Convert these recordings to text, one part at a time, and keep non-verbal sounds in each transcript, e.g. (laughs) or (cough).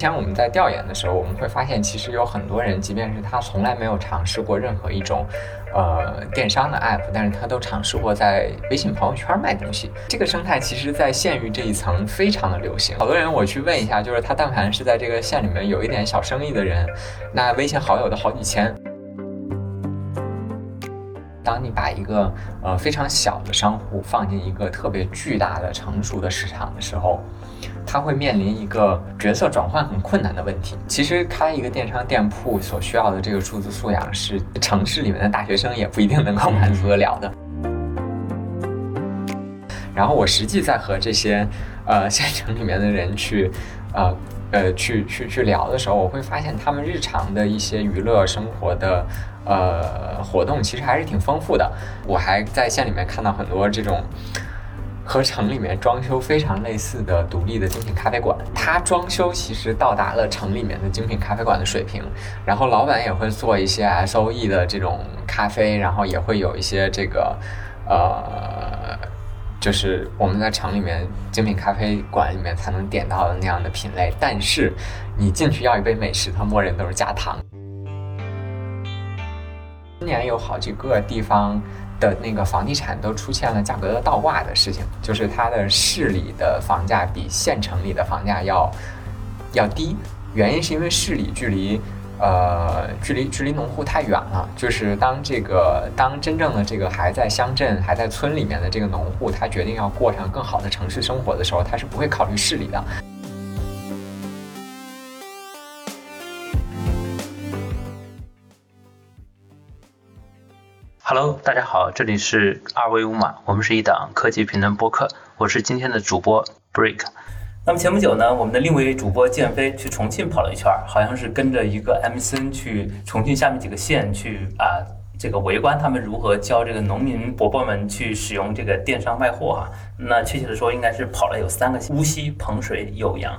前我们在调研的时候，我们会发现，其实有很多人，即便是他从来没有尝试过任何一种，呃，电商的 app，但是他都尝试过在微信朋友圈卖东西。这个生态其实，在县域这一层非常的流行。好多人我去问一下，就是他但凡是在这个县里面有一点小生意的人，那微信好友都好几千。当你把一个呃非常小的商户放进一个特别巨大的成熟的市场的时候，他会面临一个角色转换很困难的问题。其实开一个电商店铺所需要的这个数字素养，是城市里面的大学生也不一定能够满足得了的。然后我实际在和这些呃 (laughs) 县城里面的人去呃呃去去去聊的时候，我会发现他们日常的一些娱乐生活的呃活动其实还是挺丰富的。我还在县里面看到很多这种。和城里面装修非常类似的独立的精品咖啡馆，它装修其实到达了城里面的精品咖啡馆的水平，然后老板也会做一些 S O E 的这种咖啡，然后也会有一些这个，呃，就是我们在城里面精品咖啡馆里面才能点到的那样的品类，但是你进去要一杯美式，它默认都是加糖。今年有好几个地方。的那个房地产都出现了价格的倒挂的事情，就是它的市里的房价比县城里的房价要要低，原因是因为市里距离呃距离距离农户太远了，就是当这个当真正的这个还在乡镇还在村里面的这个农户，他决定要过上更好的城市生活的时候，他是不会考虑市里的。Hello，大家好，这里是二维码，我们是一档科技评论播客，我是今天的主播 Break。那么前不久呢，我们的另一位主播建飞去重庆跑了一圈，好像是跟着一个 MCN 去重庆下面几个县去啊，这个围观他们如何教这个农民伯伯们去使用这个电商卖货哈。那确切的说，应该是跑了有三个无锡、彭水、酉阳。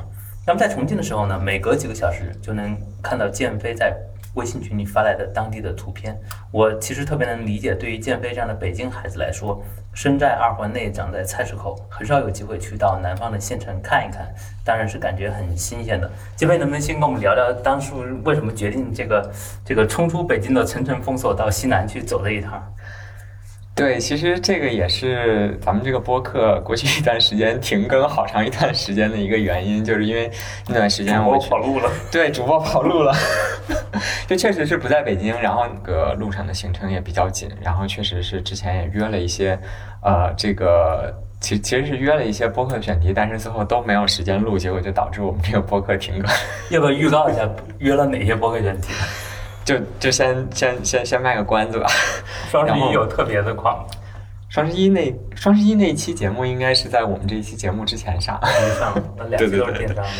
那么在重庆的时候呢，每隔几个小时就能看到建飞在。微信群里发来的当地的图片，我其实特别能理解。对于建飞这样的北京孩子来说，身在二环内，长在菜市口，很少有机会去到南方的县城看一看，当然是感觉很新鲜的。建飞能不能先跟我们聊聊，当初为什么决定这个这个冲出北京的层层封锁，到西南去走这一趟？对，其实这个也是咱们这个播客过去一段时间停更好长一段时间的一个原因，就是因为那段时间我跑路了。对，主播跑路了，(laughs) 就确实是不在北京，然后那个路上的行程也比较紧，然后确实是之前也约了一些，呃，这个其其实是约了一些播客选题，但是最后都没有时间录，结果就导致我们这个播客停更。要不要预告一下约了哪些播客选题？就就先先先先卖个关子吧。双十一有特别的款吗？双十一那双十一那一期节目应该是在我们这一期节目之前上。上，(laughs) 那两期都是电商的。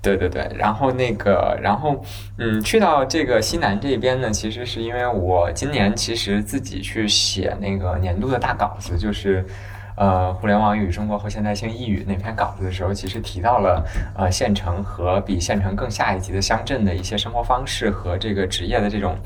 对对对，然后那个，然后嗯，去到这个西南这边呢，其实是因为我今年其实自己去写那个年度的大稿子，就是。呃，互联网与中国后现代性异语那篇稿子的时候，其实提到了呃县城和比县城更下一级的乡镇的一些生活方式和这个职业的这种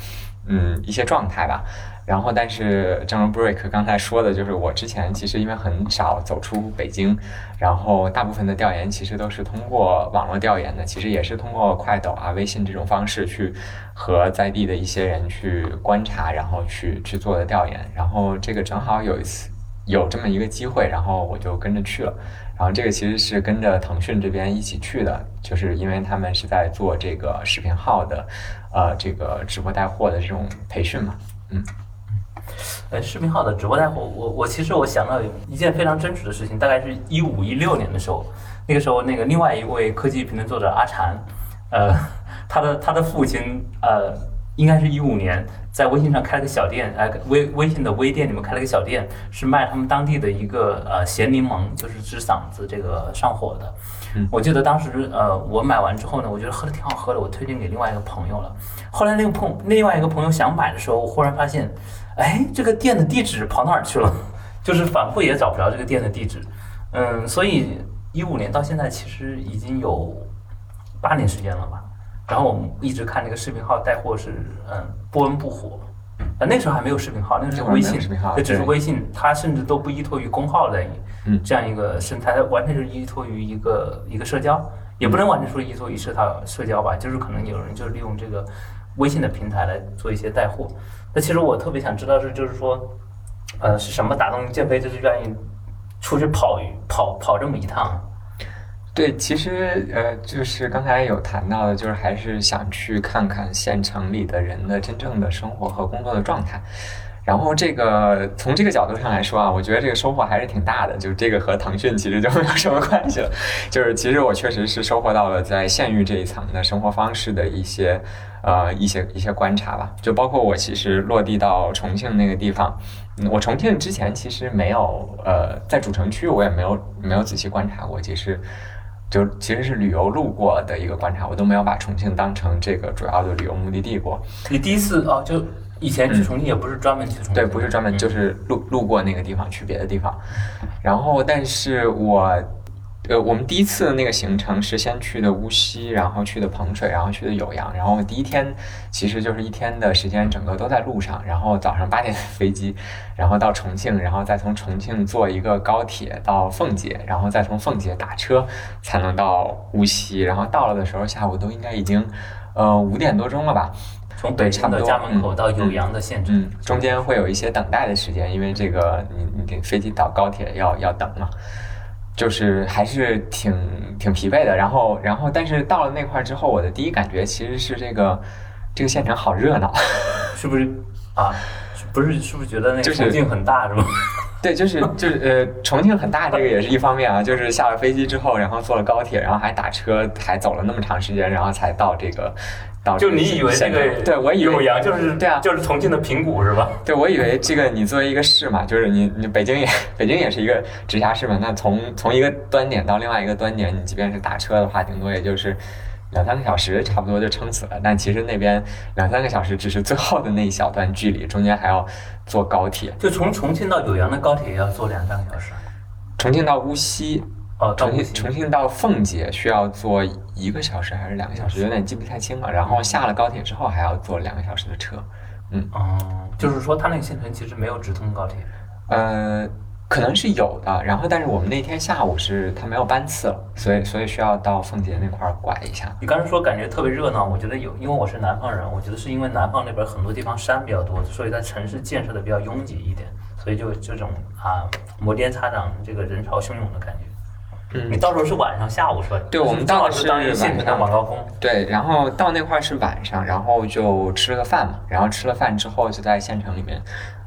嗯一些状态吧。然后，但是正如 Break 刚才说的，就是我之前其实因为很少走出北京，然后大部分的调研其实都是通过网络调研的，其实也是通过快抖啊、微信这种方式去和在地的一些人去观察，然后去去做的调研。然后这个正好有一次。有这么一个机会，然后我就跟着去了。然后这个其实是跟着腾讯这边一起去的，就是因为他们是在做这个视频号的，呃，这个直播带货的这种培训嘛。嗯，呃，视频号的直播带货，我我其实我想到一件非常真实的事情，大概是一五一六年的时候，那个时候那个另外一位科技评论作者阿禅，呃，(laughs) 他的他的父亲呃。应该是一五年，在微信上开了个小店，哎，微微信的微店里面开了个小店，是卖他们当地的一个呃咸柠檬，就是治嗓子这个上火的。我记得当时呃我买完之后呢，我觉得喝的挺好喝的，我推荐给另外一个朋友了。后来那个朋另外一个朋友想买的时候，我忽然发现，哎，这个店的地址跑哪儿去了？(laughs) 就是反复也找不着这个店的地址。嗯，所以一五年到现在其实已经有八年时间了吧。然后我们一直看那个视频号带货是嗯不温不火，啊那时候还没有视频号，那时候微信，这只是微信，它甚至都不依托于公号的这样一个生态，它完全是依托于一个一个社交，也不能完全说依托于社交社交吧，就是可能有人就是利用这个微信的平台来做一些带货。那其实我特别想知道是，就是说，呃，是什么打动建飞，就是愿意出去跑跑跑这么一趟？对，其实呃，就是刚才有谈到的，就是还是想去看看县城里的人的真正的生活和工作的状态。然后这个从这个角度上来说啊，我觉得这个收获还是挺大的。就是这个和腾讯其实就 (laughs) 没有什么关系了。就是其实我确实是收获到了在县域这一层的生活方式的一些呃一些一些观察吧。就包括我其实落地到重庆那个地方，我重庆之前其实没有呃在主城区我也没有没有仔细观察过，其实就其实是旅游路过的一个观察，我都没有把重庆当成这个主要的旅游目的地过。你第一次哦就。以前去重庆也不是专门去重庆，对，不是专门就是路路过那个地方去别的地方，然后但是我，呃，我们第一次那个行程是先去的无锡，然后去的彭水，然后去的酉阳，然后第一天其实就是一天的时间，整个都在路上，然后早上八点飞机，然后到重庆，然后再从重庆坐一个高铁到奉节，然后再从奉节打车才能到无锡，然后到了的时候下午都应该已经，呃，五点多钟了吧。从北京的家门口到酉阳的县城，中间会有一些等待的时间，因为这个你你给飞机到高铁要要等嘛，就是还是挺挺疲惫的。然后然后但是到了那块之后，我的第一感觉其实是这个这个县城好热闹，(laughs) 是不是啊？不是是不是觉得那个动静很大是吗？(laughs) 对，就是就是呃，重庆很大，这个也是一方面啊。就是下了飞机之后，然后坐了高铁，然后还打车，还走了那么长时间，然后才到这个。就你以为这个对我以为就是对啊，就是重庆的平谷是吧？对，我以为这个你作为一个市嘛，就是你你北京也北京也是一个直辖市嘛，那从从一个端点到另外一个端点，你即便是打车的话，顶多也就是两三个小时，差不多就撑死了。但其实那边两三个小时只是最后的那一小段距离，中间还要坐高铁。就从重庆到酉阳的高铁要坐两三个小时。重庆到无锡。哦，重庆重庆到奉节需要坐一个小时还是两个小时，有点记不太清了。然后下了高铁之后还要坐两个小时的车。嗯，哦，就是说它那个县城其实没有直通高铁。呃，可能是有的。然后，但是我们那天下午是它没有班次了，所以所以需要到奉节那块儿拐一下。你刚才说感觉特别热闹，我觉得有，因为我是南方人，我觉得是因为南方那边很多地方山比较多，所以在城市建设的比较拥挤一点，所以就这种啊摩天擦掌，这个人潮汹涌的感觉。嗯，你到时候是晚上下午是吧？对，我们到的是晚上晚高峰。对，然后到那块是晚上，然后就吃了个饭嘛，然后吃了饭之后就在县城里面，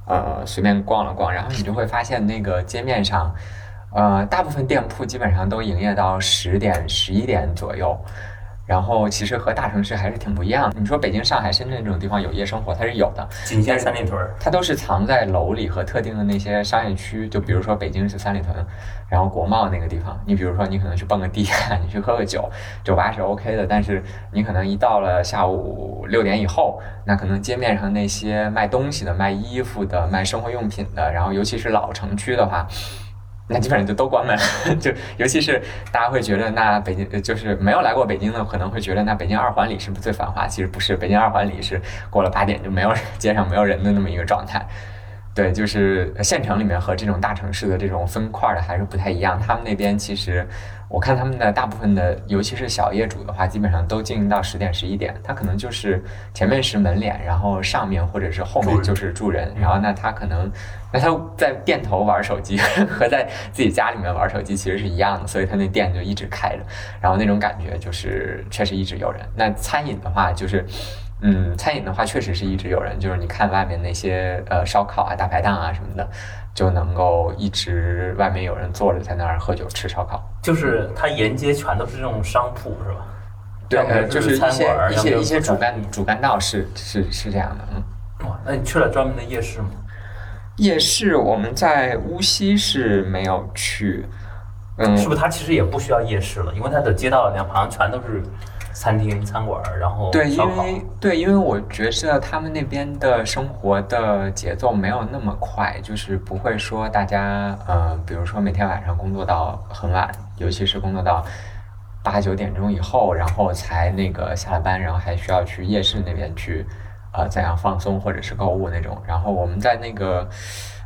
呃，随便逛了逛，然后你就会发现那个街面上，呃，大部分店铺基本上都营业到十点、十一点左右。然后其实和大城市还是挺不一样的。你说北京、上海、深圳这种地方有夜生活，它是有的。仅限三里屯，它都是藏在楼里和特定的那些商业区。就比如说北京是三里屯，然后国贸那个地方，你比如说你可能去蹦个迪，你去喝个酒，酒吧是 OK 的。但是你可能一到了下午六点以后，那可能街面上那些卖东西的、卖衣服的、卖生活用品的，然后尤其是老城区的话。那基本上就都关门，(laughs) 就尤其是大家会觉得，那北京就是没有来过北京的，可能会觉得那北京二环里是不是最繁华？其实不是，北京二环里是过了八点就没有街上没有人的那么一个状态。对，就是县城里面和这种大城市的这种分块的还是不太一样。他们那边其实，我看他们的大部分的，尤其是小业主的话，基本上都经营到十点十一点。他可能就是前面是门脸，然后上面或者是后面就是住人。然后那他可能，那他在店头玩手机 (laughs) 和在自己家里面玩手机其实是一样的，所以他那店就一直开着。然后那种感觉就是确实一直有人。那餐饮的话就是。嗯，餐饮的话确实是一直有人，就是你看外面那些呃烧烤啊、大排档啊什么的，就能够一直外面有人坐着在那儿喝酒吃烧烤。就是它沿街全都是这种商铺，是吧？对，呃，就是一些一些一些主干主干道是是是这样的，嗯。哇，那你去了专门的夜市吗？夜市我们在无锡是没有去，嗯，是不是它其实也不需要夜市了？因为它的街道两旁全都是。餐厅、餐馆，然后对，因为对，因为我觉得他们那边的生活的节奏没有那么快，就是不会说大家呃，比如说每天晚上工作到很晚，尤其是工作到八九点钟以后，然后才那个下了班，然后还需要去夜市那边去呃怎样放松或者是购物那种。然后我们在那个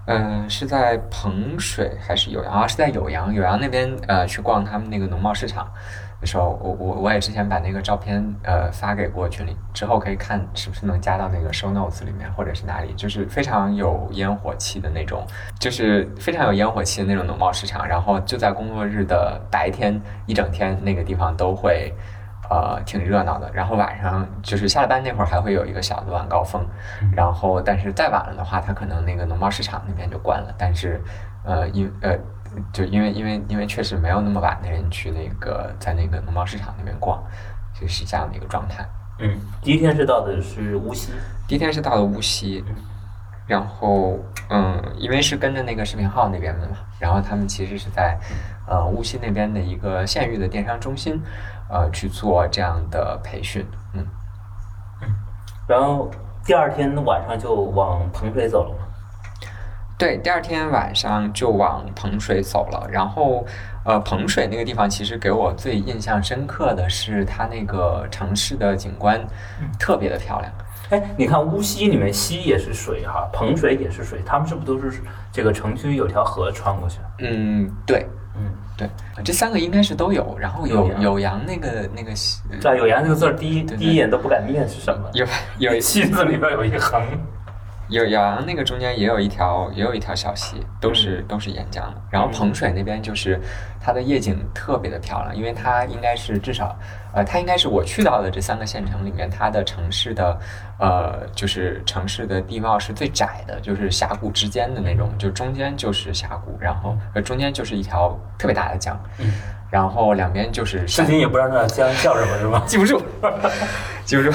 嗯，是在彭水还是酉阳啊？是在酉阳，酉阳那边呃，去逛他们那个农贸市场的时候，我我我也之前把那个照片呃发给过群里，之后可以看是不是能加到那个 show notes 里面，或者是哪里，就是非常有烟火气的那种，就是非常有烟火气的那种农贸市场，然后就在工作日的白天一整天，那个地方都会。呃，挺热闹的。然后晚上就是下了班那会儿，还会有一个小的晚高峰。然后，但是再晚了的话，它可能那个农贸市场那边就关了。但是，呃，因呃，就因为因为因为确实没有那么晚的人去那个在那个农贸市场那边逛，就是这样的一个状态。嗯，第一天是到的是无锡，第一天是到了无锡。然后，嗯，因为是跟着那个视频号那边的嘛，然后他们其实是在呃无锡那边的一个县域的电商中心。呃，去做这样的培训，嗯嗯，然后第二天晚上就往彭水走了吗？对，第二天晚上就往彭水走了。然后，呃，彭水那个地方其实给我最印象深刻的是它那个城市的景观特别的漂亮。哎，你看乌溪里面溪也是水哈，彭水也是水，他们是不是都是这个城区有条河穿过去？嗯，对。嗯，对，这三个应该是都有，然后有有阳那个那个，对，有阳这个字儿，第一第一眼都不敢念是什么？有 (laughs) 有七字里边有一横。有酉阳那个中间也有一条，也有一条小溪，都是都是沿江的。然后彭水那边就是它的夜景特别的漂亮，因为它应该是至少，呃，它应该是我去到的这三个县城里面，它的城市的，呃，就是城市的地貌是最窄的，就是峡谷之间的那种，就中间就是峡谷，然后呃中间就是一条特别大的江，然后两边就是至今也不知道那江叫什么，是吗？记不住，(laughs) 记不住。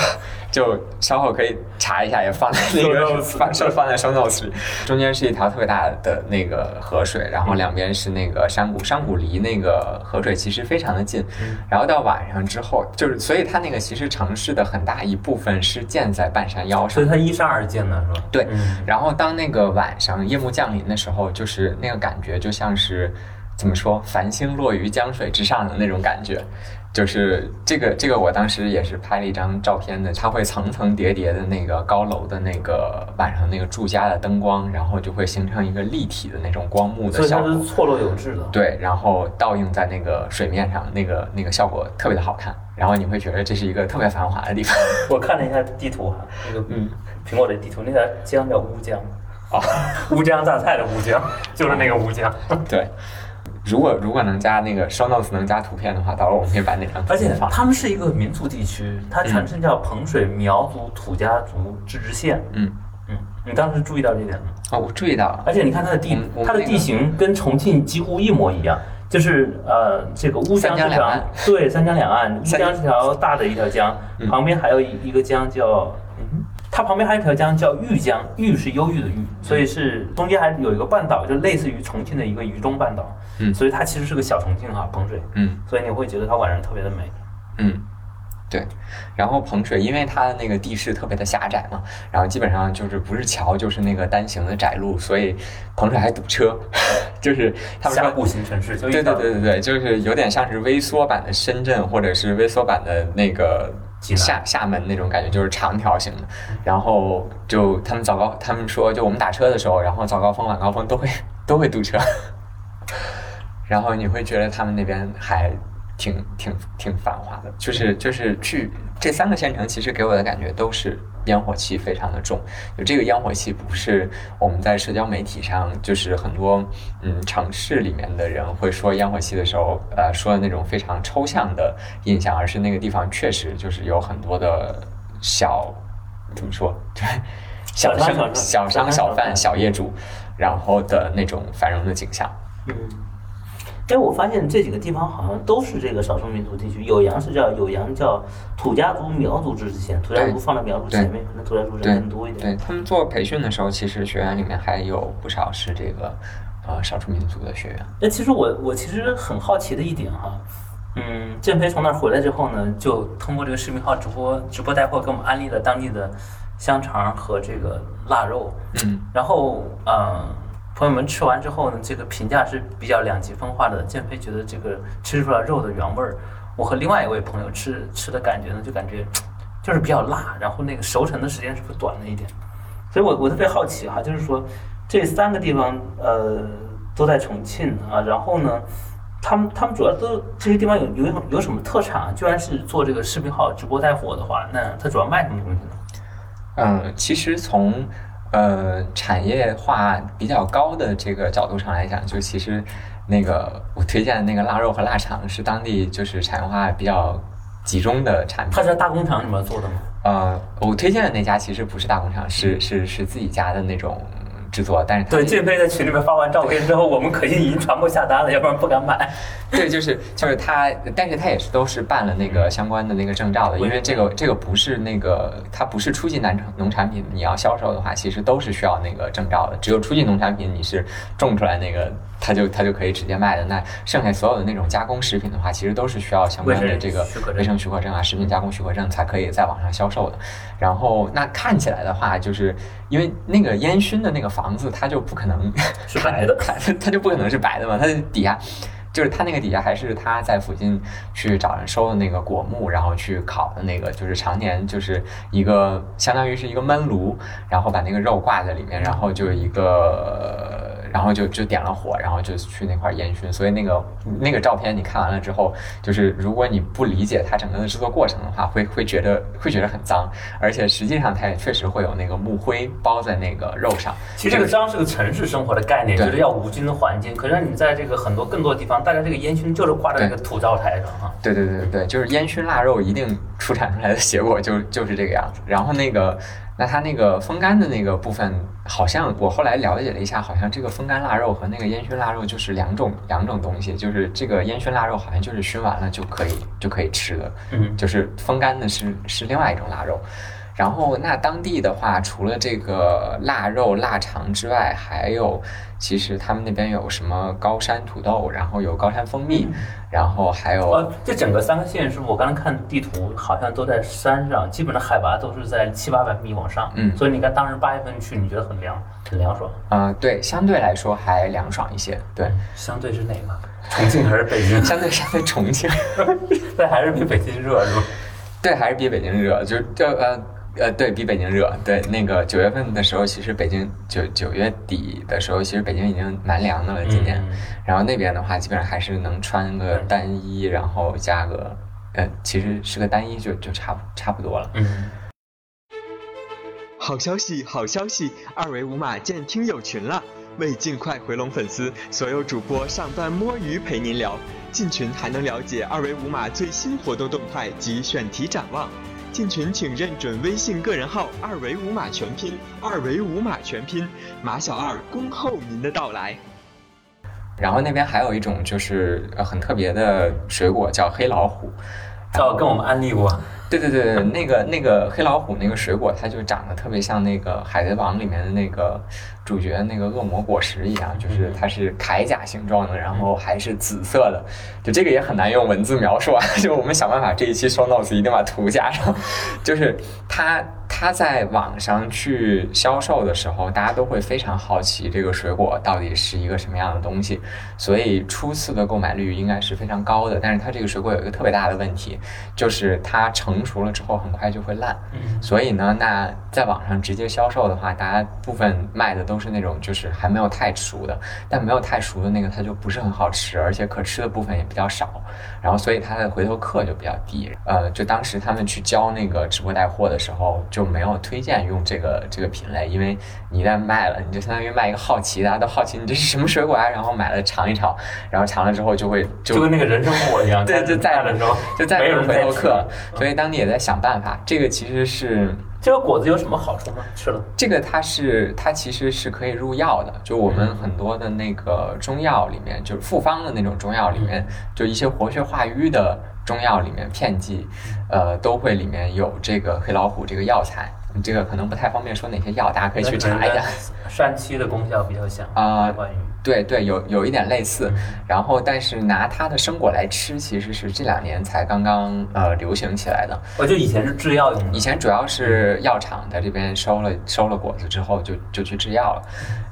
就稍后可以查一下，也放在那个 (laughs) 放是放在 show notes 里。中间是一条特别大的那个河水，然后两边是那个山谷，山谷离那个河水其实非常的近。然后到晚上之后，就是所以它那个其实城市的很大一部分是建在半山腰上，所以它依山而建的是吧？对。然后当那个晚上夜幕降临的时候，就是那个感觉就像是怎么说，繁星落于江水之上的那种感觉。就是这个，这个我当时也是拍了一张照片的。它会层层叠叠的那个高楼的那个晚上那个住家的灯光，然后就会形成一个立体的那种光幕的效果。所以它是错落有致的。对，然后倒映在那个水面上，那个那个效果特别的好看。然后你会觉得这是一个特别繁华的地方。(laughs) 我看了一下地图哈，那个嗯，苹果的地图，那条江叫乌江啊，乌江榨菜的乌江，就是那个乌江。对。(laughs) 如果如果能加那个 show notes 能加图片的话，到时候我们可以把那张图片。而且他们是一个民族地区，它全称叫彭水苗族土家族自治县。嗯嗯，你当时注意到这点吗？哦，我注意到了。而且你看它的地，它的地形跟重庆几乎一模一样，就是呃，这个乌江这条，对，三江两岸，乌江是条大的一条江，旁边还有一一个江叫。它旁边还有一条江叫豫江，豫是忧郁的豫，所以是中间还有一个半岛，就类似于重庆的一个渝中半岛。嗯，所以它其实是个小重庆哈，彭水。嗯，所以你会觉得它晚上特别的美。嗯，对。然后彭水因为它的那个地势特别的狭窄嘛，然后基本上就是不是桥就是那个单行的窄路，所以彭水还堵车。(laughs) 就是他们说峡谷型城市，对对对对对，就是有点像是微缩版的深圳，或者是微缩版的那个。厦厦门那种感觉就是长条形的，然后就他们早高，他们说就我们打车的时候，然后早高峰晚高峰都会都会堵车，(laughs) 然后你会觉得他们那边还。挺挺挺繁华的，就是就是去这三个县城，其实给我的感觉都是烟火气非常的重。就这个烟火气不是我们在社交媒体上，就是很多嗯城市里面的人会说烟火气的时候，呃说的那种非常抽象的印象，而是那个地方确实就是有很多的小怎么说 (laughs) 对小商小商小贩小业主，然后的那种繁荣的景象。嗯。哎，我发现这几个地方好像都是这个少数民族地区。酉阳是叫酉阳，叫土家族苗族自治县。土家族放在苗族前面，可能土家族人更多一点。对他们做培训的时候，其实学员里面还有不少是这个呃少数民族的学员。那其实我我其实很好奇的一点哈，嗯，建飞从那儿回来之后呢，就通过这个视频号直播直播带货给我们安利了当地的香肠和这个腊肉。嗯，然后嗯。朋友们吃完之后呢，这个评价是比较两极分化的。建飞觉得这个吃出来肉的原味儿，我和另外一位朋友吃吃的感觉呢，就感觉就是比较辣，然后那个熟成的时间是不是短了一点？所以我我特别好奇哈，就是说这三个地方呃都在重庆啊，然后呢，他们他们主要都这些地方有有有什么特产啊？居然是做这个视频号直播带货的话，那它主要卖什么东西呢？嗯，其实从呃产业化比较高的这个角度上来讲，就其实那个我推荐的那个腊肉和腊肠是当地就是产业化比较集中的产品它。是在大工厂里面做的吗？呃，我推荐的那家其实不是大工厂，是是是自己家的那种制作，但是它对，俊飞在群里面发完照片之后，我们可惜已经全部下单了，要不然不敢买。(laughs) 对，就是就是他，但是他也是都是办了那个相关的那个证照的，因为这个这个不是那个它不是初级农产农产品，你要销售的话，其实都是需要那个证照的。只有初级农产品你是种出来那个，它就它就可以直接卖的。那剩下所有的那种加工食品的话，其实都是需要相关的这个卫生许可证啊、食品加工许可证才可以在网上销售的。然后那看起来的话，就是因为那个烟熏的那个房子，它就不可能 (laughs) 是白的它 (laughs) 它就不可能是白的嘛，它底下。就是它那个底下还是他在附近去找人收的那个果木，然后去烤的那个，就是常年就是一个相当于是一个焖炉，然后把那个肉挂在里面，然后就一个，然后就就点了火，然后就去那块儿烟熏。所以那个那个照片你看完了之后，就是如果你不理解它整个的制作过程的话，会会觉得会觉得很脏，而且实际上它也确实会有那个木灰包在那个肉上。其实这个脏是个城市生活的概念，就是要无菌的环境。可是你在这个很多更多地方，大家这个烟熏就是挂在那个土灶台上哈。对对对对对，就是烟熏腊肉一定出产出来的结果就就是这个样子。然后那个，那它那个风干的那个部分，好像我后来了解了一下，好像这个风干腊肉和那个烟熏腊肉就是两种两种东西。就是这个烟熏腊肉好像就是熏完了就可以就可以吃的，嗯，就是风干的是是另外一种腊肉。然后那当地的话，除了这个腊肉、腊肠之外，还有其实他们那边有什么高山土豆，然后有高山蜂蜜，然后还有呃，这整个三个县是，我刚才看地图，好像都在山上，基本上海拔都是在七八百米往上。嗯所以你看当时八月份去，你觉得很凉，很凉爽。呃，对，相对来说还凉爽一些。对，相对是哪个？重庆还是北京？(laughs) 相对相对重庆，(laughs) 但还是比北京热是吧？对，还是比北京热，就这呃呃，对比北京热。对，那个九月份的时候，其实北京九九月底的时候，其实北京已经蛮凉的了，今年。嗯然后那边的话，基本上还是能穿个单衣，然后加个呃，其实是个单衣就就差不差不多了。嗯，好消息，好消息！二维码见听友群了。为尽快回笼粉丝，所有主播上班摸鱼陪您聊。进群还能了解二维码最新活动动态及选题展望。进群请认准微信个人号“二维五码全拼”，二维五码全拼，马小二恭候您的到来。然后那边还有一种就是呃很特别的水果叫黑老虎。哦，跟我们安利过。对对对对，那个那个黑老虎那个水果，它就长得特别像那个《海贼王》里面的那个主角那个恶魔果实一样，就是它是铠甲形状的，然后还是紫色的，就这个也很难用文字描述啊。(laughs) 就我们想办法这一期 show notes 一定把图加上。就是它它在网上去销售的时候，大家都会非常好奇这个水果到底是一个什么样的东西，所以初次的购买率应该是非常高的。但是它这个水果有一个特别大的问题，就是它成熟了之后很快就会烂。嗯，所以呢，那在网上直接销售的话，大家部分卖的都是那种就是还没有太熟的，但没有太熟的那个它就不是很好吃，而且可吃的部分也比较少，然后所以他的回头客就比较低。呃，就当时他们去教那个直播带货的时候，就没有推荐用这个这个品类，因为你一旦卖了，你就相当于卖一个好奇，大家都好奇你这是什么水果啊，然后买了尝一尝，然后尝了之后就会就就跟那个人参果一样，对就再在的时候就再没有没有回头客。所以当地也在想办法。这个其实是这个果子有什么好处吗？吃了？这个它是它其实是可以入药的，就我们很多的那个中药里面，就是复方的那种中药里面，就一些活血化瘀的中药里面片剂，呃，都会里面有这个黑老虎这个药材。这个可能不太方便说哪些药，大家可以去查一下。疝气的功效比较像啊关于对对，有有一点类似。然后，但是拿它的生果来吃，其实是这两年才刚刚呃流行起来的。我就以前是制药用的以，前主要是药厂在这边收了收了果子之后就就去制药了，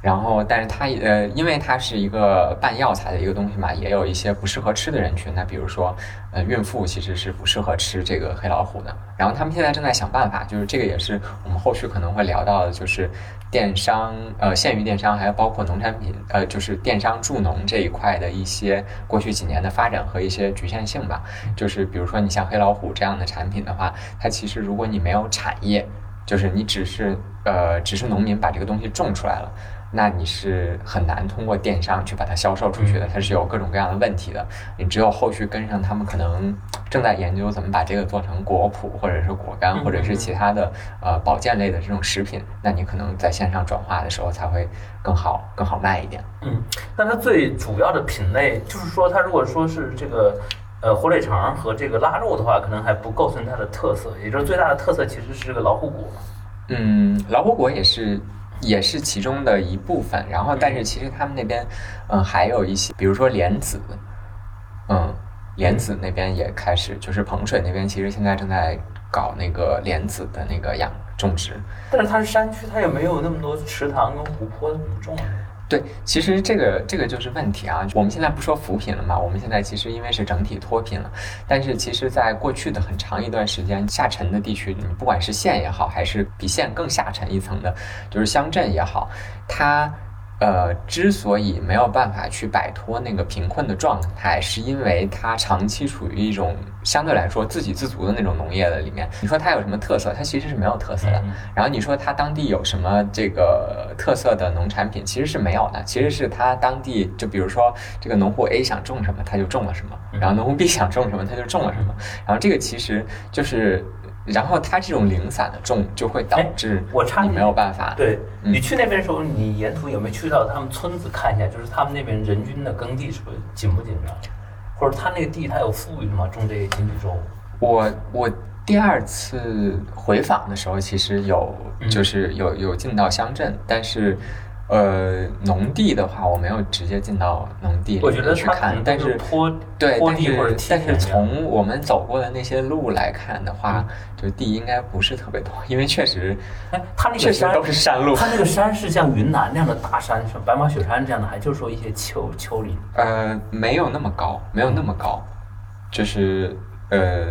然后但是它呃因为它是一个半药材的一个东西嘛，也有一些不适合吃的人群。那比如说呃孕妇其实是不适合吃这个黑老虎的。然后他们现在正在想办法，就是这个也是我们后续可能会聊到的，就是电商呃县域电商，还有包括农产品呃就是是电商助农这一块的一些过去几年的发展和一些局限性吧。就是比如说你像黑老虎这样的产品的话，它其实如果你没有产业，就是你只是呃只是农民把这个东西种出来了。那你是很难通过电商去把它销售出去的，它是有各种各样的问题的。你只有后续跟上他们，可能正在研究怎么把这个做成果脯，或者是果干，或者是其他的呃保健类的这种食品，那你可能在线上转化的时候才会更好更好卖一点。嗯，那它最主要的品类，就是说它如果说是这个呃火腿肠和这个腊肉的话，可能还不构成它的特色，也就是最大的特色其实是这个老虎果。嗯，老虎果也是。也是其中的一部分，然后但是其实他们那边，嗯，还有一些，比如说莲子，嗯，莲子那边也开始，就是彭水那边其实现在正在搞那个莲子的那个养种植，但是它是山区，它也没有那么多池塘跟湖泊那么重？对，其实这个这个就是问题啊。我们现在不说扶贫了嘛？我们现在其实因为是整体脱贫了，但是其实，在过去的很长一段时间，下沉的地区，你不管是县也好，还是比县更下沉一层的，就是乡镇也好，它。呃，之所以没有办法去摆脱那个贫困的状态，是因为它长期处于一种相对来说自给自足的那种农业的里面。你说它有什么特色？它其实是没有特色的。然后你说它当地有什么这个特色的农产品？其实是没有的。其实是它当地，就比如说这个农户 A 想种什么，他就种了什么；然后农户 B 想种什么，他就种了什么。然后这个其实就是。然后它这种零散的种就会导致我差你没有办法。对你去那边的时候，你沿途有没有去到他们村子看一下？就是他们那边人均的耕地是不是紧不紧张？或者他那个地他有富裕吗？种这些经济作物？我我第二次回访的时候，其实有就是有有进到乡镇，但是。呃，农地的话，我没有直接进到农地里面去看，但是坡对，但是但是从我们走过的那些路来看的话，就地应该不是特别多，因为确实，哎，它那个山都是山路，它那个山是像云南那样的大山，像白马雪山这样的，还就是说一些丘丘陵？呃，没有那么高，没有那么高，就是呃。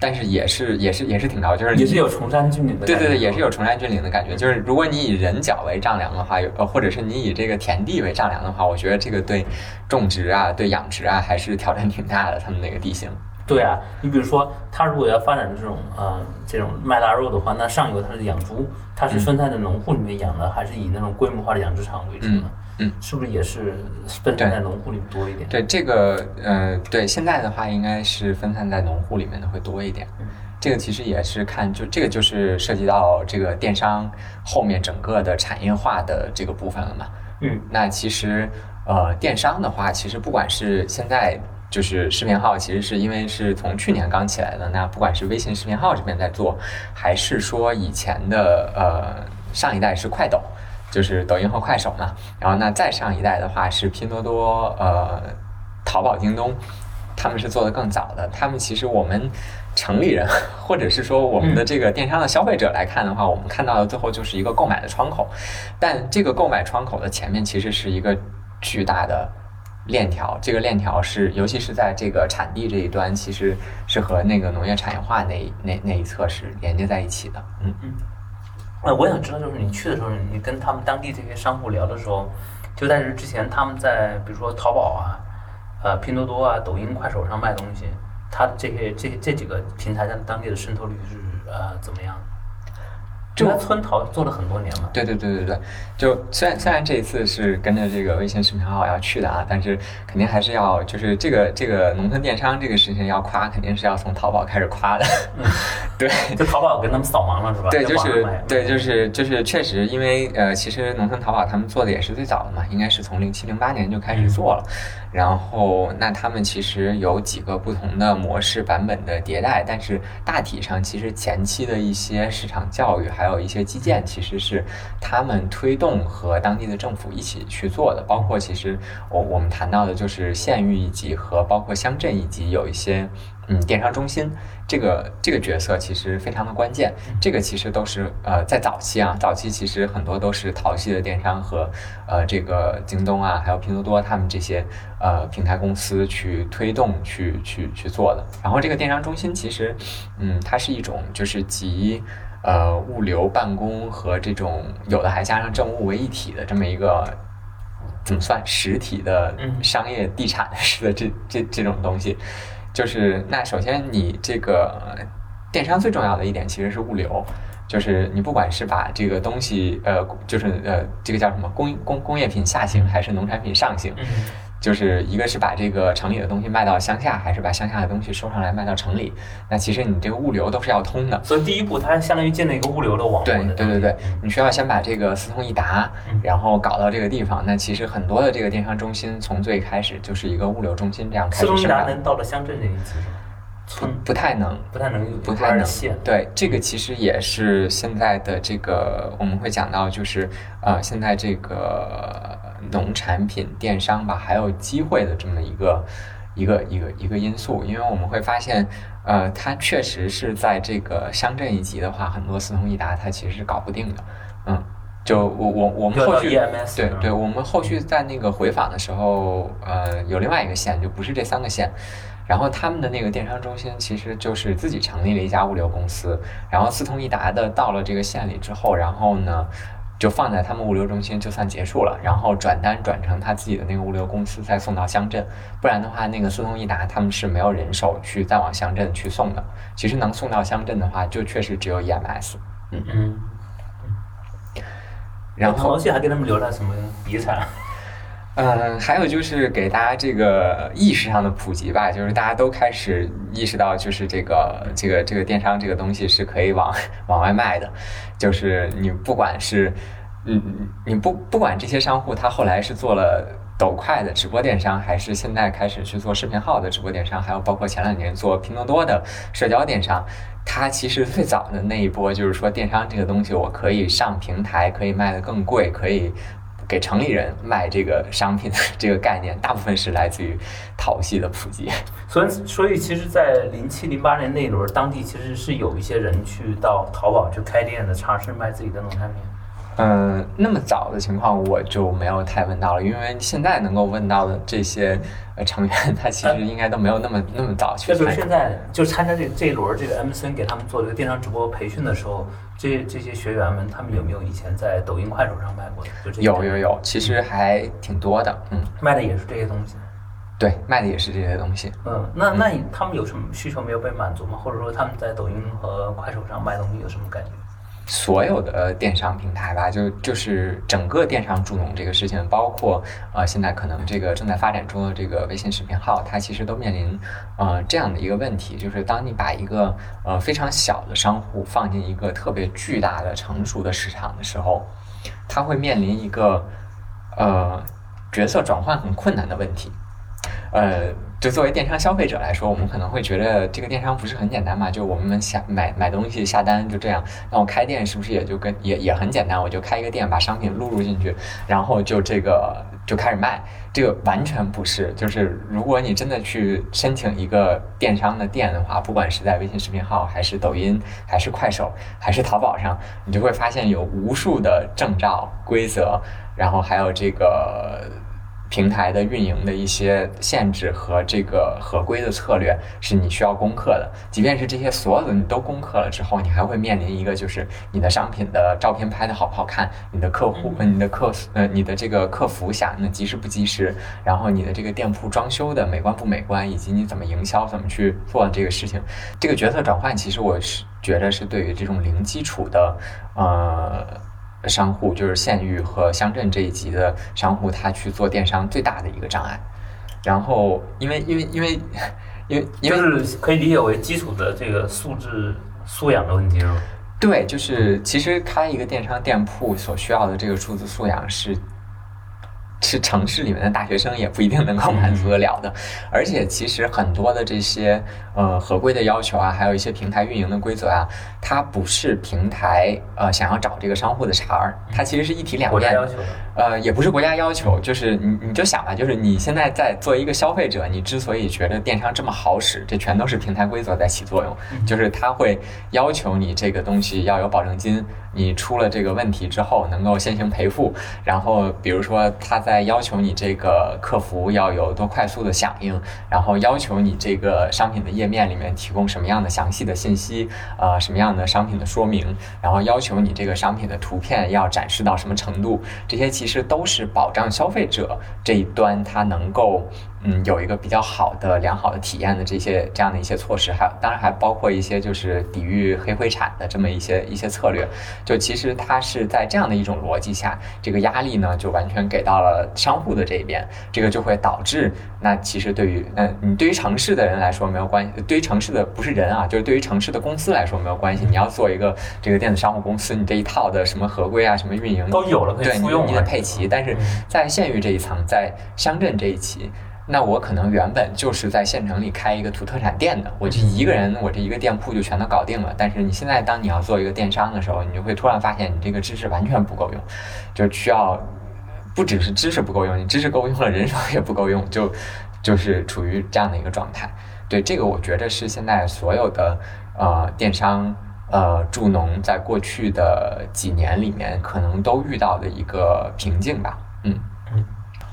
但是也是也是也是挺高，就是也是有崇山峻岭的。对对对，也是有崇山峻岭的感觉。就是如果你以人脚为丈量的话，有呃，或者是你以这个田地为丈量的话，我觉得这个对种植啊、对养殖啊，还是挑战挺大的。他们那个地形。对啊，你比如说，他如果要发展这种呃这种卖腊肉的话，那上游它是养猪，它是分散在农户里面养的，还是以那种规模化的养殖场为主呢？嗯，是不是也是分散在农户里面多一点？对这个，呃，对，现在的话应该是分散在农户里面的会多一点。这个其实也是看，就这个就是涉及到这个电商后面整个的产业化的这个部分了嘛。嗯，那其实，呃，电商的话，其实不管是现在就是视频号，其实是因为是从去年刚起来的，那不管是微信视频号这边在做，还是说以前的呃上一代是快抖。就是抖音和快手嘛，然后那再上一代的话是拼多多、呃，淘宝、京东，他们是做的更早的。他们其实我们城里人，(laughs) 或者是说我们的这个电商的消费者来看的话，我们看到的最后就是一个购买的窗口，但这个购买窗口的前面其实是一个巨大的链条。这个链条是，尤其是在这个产地这一端，其实是和那个农业产业化那那那一侧是连接在一起的。嗯嗯。那我想知道，就是你去的时候，你跟他们当地这些商户聊的时候，就在这之前，他们在比如说淘宝啊、呃拼多多啊、抖音、快手上卖东西，他这些这这几个平台在当地的渗透率是呃怎么样？就在村淘做了很多年嘛。对对对对对，就虽然虽然这一次是跟着这个微信视频号要去的啊，但是肯定还是要就是这个这个农村电商这个事情要夸，肯定是要从淘宝开始夸的。对，(laughs) 就淘宝跟他们扫盲了是吧？对，就是对，就是就是确实，因为呃，其实农村淘宝他们做的也是最早的嘛，应该是从零七零八年就开始做了。然后，那他们其实有几个不同的模式版本的迭代，但是大体上其实前期的一些市场教育，还有一些基建，其实是他们推动和当地的政府一起去做的。包括其实我我们谈到的就是县域一级和包括乡镇一级有一些嗯电商中心。这个这个角色其实非常的关键，这个其实都是呃在早期啊，早期其实很多都是淘系的电商和呃这个京东啊，还有拼多多他们这些呃平台公司去推动去去去做的。然后这个电商中心其实，嗯，它是一种就是集呃物流、办公和这种有的还加上政务为一体的这么一个怎么算实体的嗯商业地产式的这这这种东西，就是那首先你这个呃电商最重要的一点其实是物流。就是你不管是把这个东西，呃，就是呃，这个叫什么工工工业品下行，还是农产品上行，嗯就是一个是把这个城里的东西卖到乡下，还是把乡下的东西收上来卖到城里，那其实你这个物流都是要通的。所以第一步，它相当于建立一个物流的网络对的对对对你需要先把这个四通一达嗯，然后搞到这个地方。那其实很多的这个电商中心从最开始就是一个物流中心这样开始四通一达能到了乡镇这一级吗？不不太能。不太能不太能。对，这个其实也是现在的这个我们会讲到，就是呃，现在这个农产品电商吧，还有机会的这么一个一个一个一个因素，因为我们会发现，呃，它确实是在这个乡镇一级的话，很多四通一达它其实是搞不定的，嗯。就我我我们后续对对，我们后续在那个回访的时候，呃，有另外一个县，就不是这三个县，然后他们的那个电商中心其实就是自己成立了一家物流公司，然后四通一达的到了这个县里之后，然后呢就放在他们物流中心就算结束了，然后转单转成他自己的那个物流公司再送到乡镇，不然的话那个四通一达他们是没有人手去再往乡镇去送的。其实能送到乡镇的话，就确实只有 EMS。嗯嗯，然后还给他们留了什么遗产？嗯，还有就是给大家这个意识上的普及吧，就是大家都开始意识到，就是这个这个这个电商这个东西是可以往往外卖的，就是你不管是嗯你不不管这些商户他后来是做了。抖快的直播电商，还是现在开始去做视频号的直播电商，还有包括前两年做拼多多的社交电商，它其实最早的那一波就是说电商这个东西，我可以上平台，可以卖得更贵，可以给城里人卖这个商品的这个概念，大部分是来自于淘系的普及。所以，所以其实，在零七零八年那一轮，当地其实是有一些人去到淘宝去开店的，尝试卖自己的农产品。嗯，那么早的情况我就没有太问到了，因为现在能够问到的这些呃成员，他其实应该都没有那么那么早去。就是现在就参加这这一轮这个 MCN 给他们做这个电商直播培训的时候，这这些学员们他们有没有以前在抖音、快手上卖过的？就这有有有，其实还挺多的，嗯，卖的也是这些东西。对，卖的也是这些东西。嗯，那那他们有什么需求没有被满足吗？或者说他们在抖音和快手上卖东西有什么感觉？所有的电商平台吧，就就是整个电商助农这个事情，包括呃现在可能这个正在发展中的这个微信视频号，它其实都面临呃这样的一个问题，就是当你把一个呃非常小的商户放进一个特别巨大的成熟的市场的时候，它会面临一个呃角色转换很困难的问题。呃，就作为电商消费者来说，我们可能会觉得这个电商不是很简单嘛？就我们下买买东西下单就这样，那我开店是不是也就跟也也很简单？我就开一个店，把商品录入进去，然后就这个就开始卖。这个完全不是，就是如果你真的去申请一个电商的店的话，不管是在微信视频号，还是抖音，还是快手，还是淘宝上，你就会发现有无数的证照规则，然后还有这个。平台的运营的一些限制和这个合规的策略是你需要攻克的。即便是这些所有的你都攻克了之后，你还会面临一个就是你的商品的照片拍的好不好看，你的客户、呃、你的客呃你的这个客服响应的及时不及时，然后你的这个店铺装修的美观不美观，以及你怎么营销，怎么去做这个事情。这个角色转换，其实我是觉得是对于这种零基础的呃。商户就是县域和乡镇这一级的商户，他去做电商最大的一个障碍。然后，因为因为因为因为因为就是可以理解为基础的这个素质素养的问题，是吗？对，就是其实开一个电商店铺所需要的这个数字素养是。是城市里面的大学生也不一定能够满足得了的，而且其实很多的这些呃合规的要求啊，还有一些平台运营的规则啊，它不是平台呃想要找这个商户的茬儿，它其实是一体两面。国家要求。呃，也不是国家要求，就是你你就想吧，就是你现在在作为一个消费者，你之所以觉得电商这么好使，这全都是平台规则在起作用，就是它会要求你这个东西要有保证金，你出了这个问题之后能够先行赔付，然后比如说他在要求你这个客服要有多快速的响应，然后要求你这个商品的页面里面提供什么样的详细的信息，呃，什么样的商品的说明，然后要求你这个商品的图片要展示到什么程度，这些其实都是保障消费者这一端他能够。嗯，有一个比较好的、良好的体验的这些这样的一些措施，还当然还包括一些就是抵御黑灰产的这么一些一些策略。就其实它是在这样的一种逻辑下，这个压力呢就完全给到了商户的这一边，这个就会导致那其实对于嗯你对于城市的人来说没有关系，对于城市的不是人啊，就是对于城市的公司来说没有关系。你要做一个这个电子商务公司，你这一套的什么合规啊、什么运营都有了，对，你你得配齐。但是在县域这一层，在乡镇这一期。那我可能原本就是在县城里开一个土特产店的，我就一个人，我这一个店铺就全都搞定了。但是你现在当你要做一个电商的时候，你就会突然发现你这个知识完全不够用，就需要不只是知识不够用，你知识够用了，人手也不够用，就就是处于这样的一个状态。对这个，我觉得是现在所有的呃电商呃助农在过去的几年里面可能都遇到的一个瓶颈吧。嗯。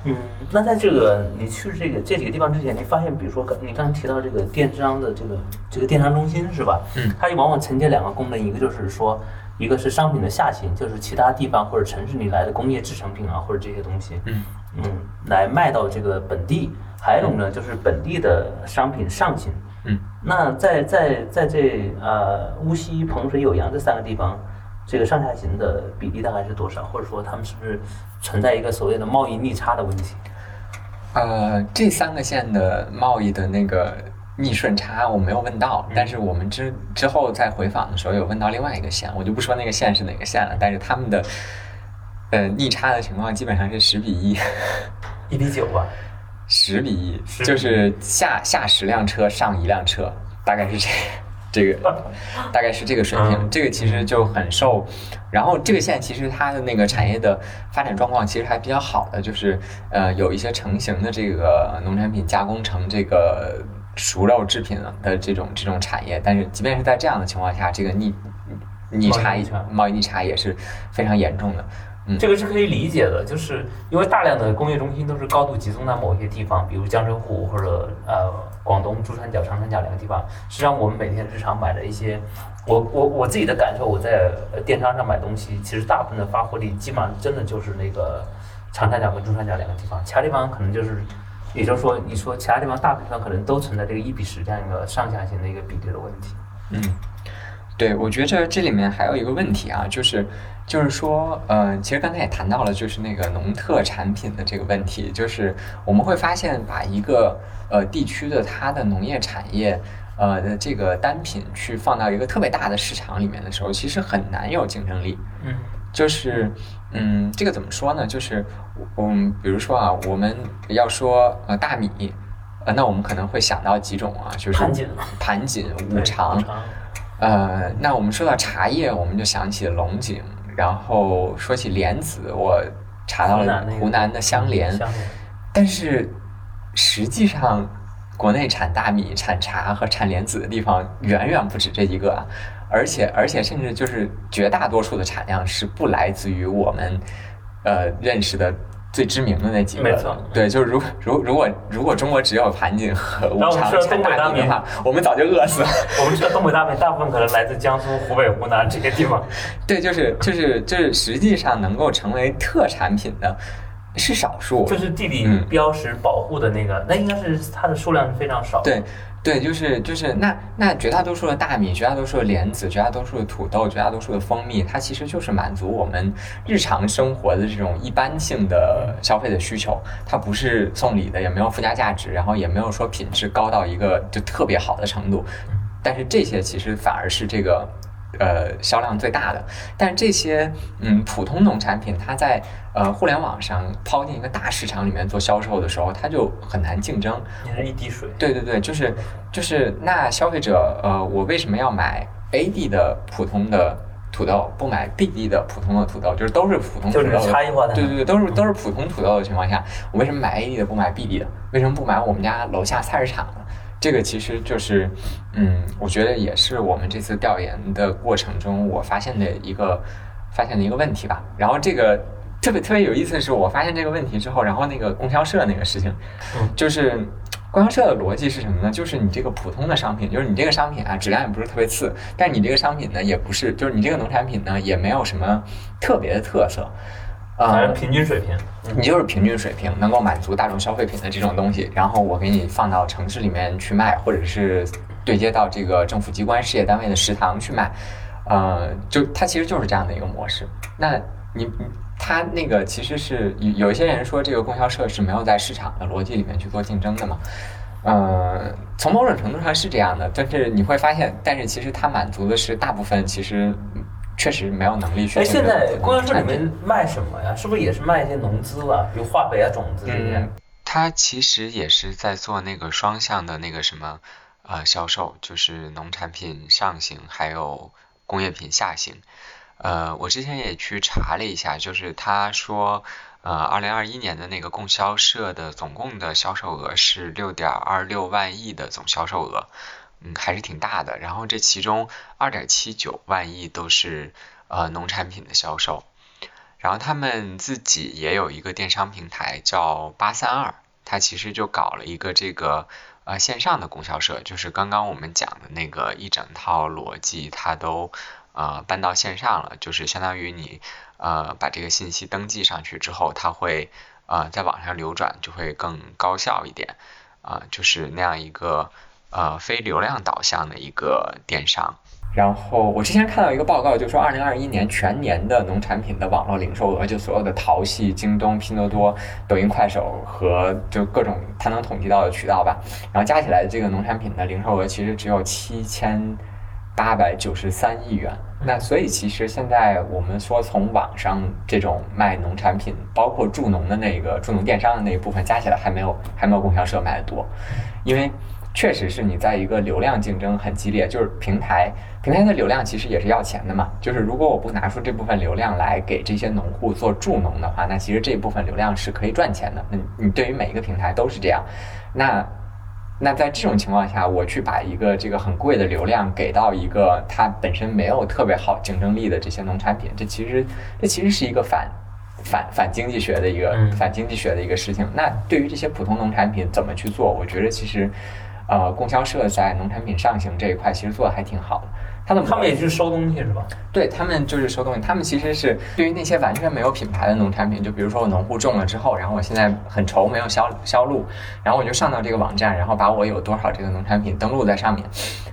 嗯，那在这个你去这个这几个地方之前，你发现，比如说你刚才提到这个电商的这个这个电商中心是吧？嗯，它往往承接两个功能，一个就是说，一个是商品的下行，就是其他地方或者城市里来的工业制成品啊，或者这些东西，嗯嗯，来卖到这个本地；还有一种呢，就是本地的商品上行。嗯，那在在在这呃无锡、彭水、酉阳这三个地方。这个上下行的比例大概是多少？或者说他们是不是存在一个所谓的贸易逆差的问题？呃，这三个县的贸易的那个逆顺差我没有问到，但是我们之之后在回访的时候有问到另外一个县，我就不说那个县是哪个县了，但是他们的呃逆差的情况基本上是十比一，(laughs) 一比九吧，十比一，就是下下十辆车上一辆车，大概是这。这个 (laughs) 大概是这个水平，这个其实就很受。然后这个县其实它的那个产业的发展状况其实还比较好的，就是呃有一些成型的这个农产品加工成这个熟肉制品的这种这种产业。但是即便是在这样的情况下，这个逆逆差贸易逆差也是非常严重的。嗯这个是可以理解的，就是因为大量的工业中心都是高度集中在某一些地方，比如江浙沪或者呃广东珠三角、长三角两个地方。实际上，我们每天日常买的一些，我我我自己的感受，我在电商上买东西，其实大部分的发货地基本上真的就是那个长三角和珠三角两个地方，其他地方可能就是，也就是说，你说其他地方大部分可能都存在这个一比十这样一个上下行的一个比例的问题。嗯，对，我觉得这里面还有一个问题啊，就是。就是说，呃，其实刚才也谈到了，就是那个农特产品的这个问题，就是我们会发现，把一个呃地区的它的农业产业，呃的这个单品去放到一个特别大的市场里面的时候，其实很难有竞争力。嗯，就是，嗯，这个怎么说呢？就是，嗯，比如说啊，我们要说呃大米，呃，那我们可能会想到几种啊，就是盘锦、盘锦、五常，呃，那我们说到茶叶，我们就想起龙井。然后说起莲子，我查到了湖南的香莲，但是实际上国内产大米、产茶和产莲子的地方远远不止这一个啊，而且而且甚至就是绝大多数的产量是不来自于我们呃认识的。最知名的那几个，对，就是如如如果如果中国只有盘锦和五常产大米的话，我们早就饿死了。(laughs) 我们吃的东北大米大部分可能来自江苏、湖北、湖南这些地方。对，就是就是就是，实际上能够成为特产品的是少数。就是地理标识保护的那个，那应该是它的数量是非常少。对。对，就是就是那那绝大多数的大米，绝大多数的莲子，绝大多数的土豆，绝大多数的蜂蜜，它其实就是满足我们日常生活的这种一般性的消费的需求。它不是送礼的，也没有附加价值，然后也没有说品质高到一个就特别好的程度。但是这些其实反而是这个。呃，销量最大的，但这些嗯普通农产品，它在呃互联网上抛进一个大市场里面做销售的时候，它就很难竞争。也是一滴水。对对对，就是就是那消费者呃，我为什么要买 A 地的普通的土豆，不买 B 地的普通的土豆？就是都是普通土豆，就是差异化的。对对对，都是都是普通土豆的情况下，我为什么买 A 地的不买 B 地的？为什么不买我们家楼下菜市场的？这个其实就是，嗯，我觉得也是我们这次调研的过程中我发现的一个，发现的一个问题吧。然后这个特别特别有意思的是，我发现这个问题之后，然后那个供销社那个事情，就是供销社的逻辑是什么呢？就是你这个普通的商品，就是你这个商品啊，质量也不是特别次，但你这个商品呢，也不是，就是你这个农产品呢，也没有什么特别的特色。反正平均水平，你就是平均水平，能够满足大众消费品的这种东西，然后我给你放到城市里面去卖，或者是对接到这个政府机关、事业单位的食堂去卖，呃，就它其实就是这样的一个模式。那你它那个其实是有有一些人说这个供销社是没有在市场的逻辑里面去做竞争的嘛？呃，从某种程度上是这样的，但是你会发现，但是其实它满足的是大部分其实。确实没有能力去。哎，现在供销社里面卖什么呀？是不是也是卖一些农资啊，比如化肥啊、种子这些？嗯，它其实也是在做那个双向的那个什么呃销售，就是农产品上行，还有工业品下行。呃，我之前也去查了一下，就是他说，呃，二零二一年的那个供销社的总共的销售额是六点二六万亿的总销售额。嗯，还是挺大的。然后这其中二点七九万亿都是呃农产品的销售。然后他们自己也有一个电商平台叫八三二，它其实就搞了一个这个呃线上的供销社，就是刚刚我们讲的那个一整套逻辑，它都呃搬到线上了。就是相当于你呃把这个信息登记上去之后，它会呃在网上流转，就会更高效一点啊，就是那样一个。呃，非流量导向的一个电商。然后我之前看到一个报告，就说二零二一年全年的农产品的网络零售额，就所有的淘系、京东、拼多多、抖音、快手和就各种它能统计到的渠道吧，然后加起来这个农产品的零售额其实只有七千八百九十三亿元。那所以其实现在我们说从网上这种卖农产品，包括助农的那个助农电商的那一部分加起来，还没有还没有供销社卖的多，因为。确实是你在一个流量竞争很激烈，就是平台平台的流量其实也是要钱的嘛。就是如果我不拿出这部分流量来给这些农户做助农的话，那其实这部分流量是可以赚钱的。那你对于每一个平台都是这样。那那在这种情况下，我去把一个这个很贵的流量给到一个它本身没有特别好竞争力的这些农产品，这其实这其实是一个反反反经济学的一个反经济学的一个事情。那对于这些普通农产品怎么去做？我觉得其实。呃，供销社在农产品上行这一块其实做的还挺好的。他们他们也是收东西是吧？对他们就是收东西。他们其实是对于那些完全没有品牌的农产品，就比如说我农户种了之后，然后我现在很愁没有销销路，然后我就上到这个网站，然后把我有多少这个农产品登录在上面，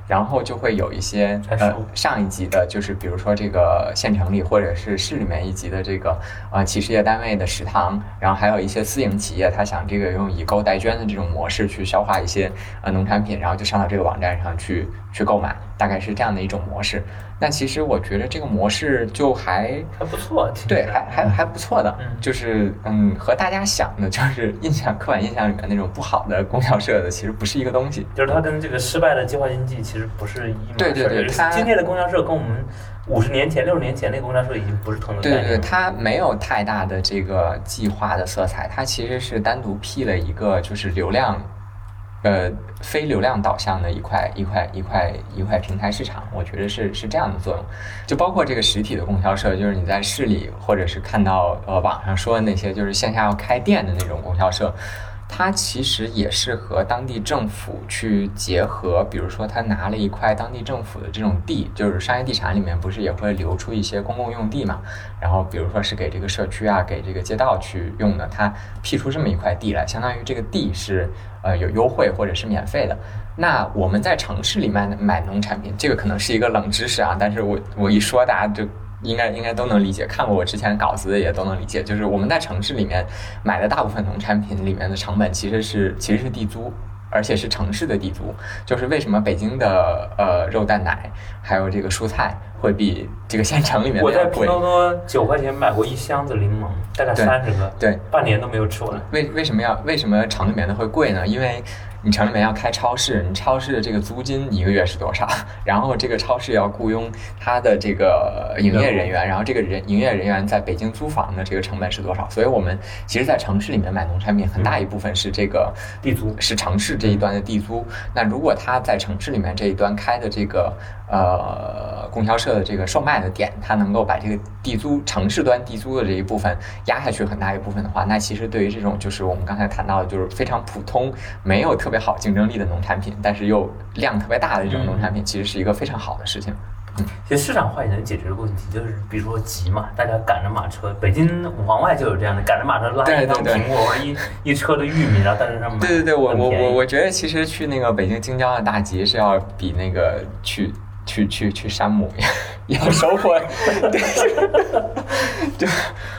然后就会有一些呃上一级的，就是比如说这个县城里或者是市里面一级的这个呃企事业单位的食堂，然后还有一些私营企业，他想这个用以购代捐的这种模式去消化一些呃农产品，然后就上到这个网站上去去购买，大概是这样的一种。模式，那其实我觉得这个模式就还还不错，对，还还还不错的，就是嗯，和大家想的，就是印象刻板印象里面那种不好的供销社的，其实不是一个东西。就是它跟这个失败的计划经济其实不是一码事。对对对，它今天的供销社跟我们五十年前、六十年前那个供销社已经不是同一个概念。对对，它没有太大的这个计划的色彩，它其实是单独辟了一个就是流量。呃，非流量导向的一块一块一块一块平台市场，我觉得是是这样的作用。就包括这个实体的供销社，就是你在市里或者是看到呃网上说的那些，就是线下要开店的那种供销社。它其实也是和当地政府去结合，比如说他拿了一块当地政府的这种地，就是商业地产里面不是也会留出一些公共用地嘛？然后比如说是给这个社区啊，给这个街道去用的，他辟出这么一块地来，相当于这个地是呃有优惠或者是免费的。那我们在城市里面买农产品，这个可能是一个冷知识啊，但是我我一说大家就。应该应该都能理解，看过我之前稿子的也都能理解。就是我们在城市里面买的大部分农产品里面的成本其实是其实是地租，而且是城市的地租。就是为什么北京的呃肉蛋奶还有这个蔬菜会比这个县城里面我在拼多多九块钱买过一箱子柠檬，大概三十个，对，半年都没有吃完。为为什么要为什么城里面的会贵呢？因为你城里面要开超市，你超市的这个租金一个月是多少？(laughs) 然后这个超市要雇佣他的这个营业人员，然后这个人营业人员在北京租房的这个成本是多少？所以我们其实，在城市里面买农产品，很大一部分是这个地租，是城市这一端的地租。那如果他在城市里面这一端开的这个呃供销社的这个售卖的点，它能够把这个地租城市端地租的这一部分压下去很大一部分的话，那其实对于这种就是我们刚才谈到的，就是非常普通、没有特别好竞争力的农产品，但是又量特别大的这种农产品，其实是一个非常好的事情。其实市场化也能解决的问题，就是比如说急嘛，大家赶着马车，北京往外就有这样的，赶着马车拉一箱苹果或者一 (laughs) 一车的玉米，然后在那上面。对对对，我我我我觉得其实去那个北京京郊的大集是要比那个去去去去山姆要收获。就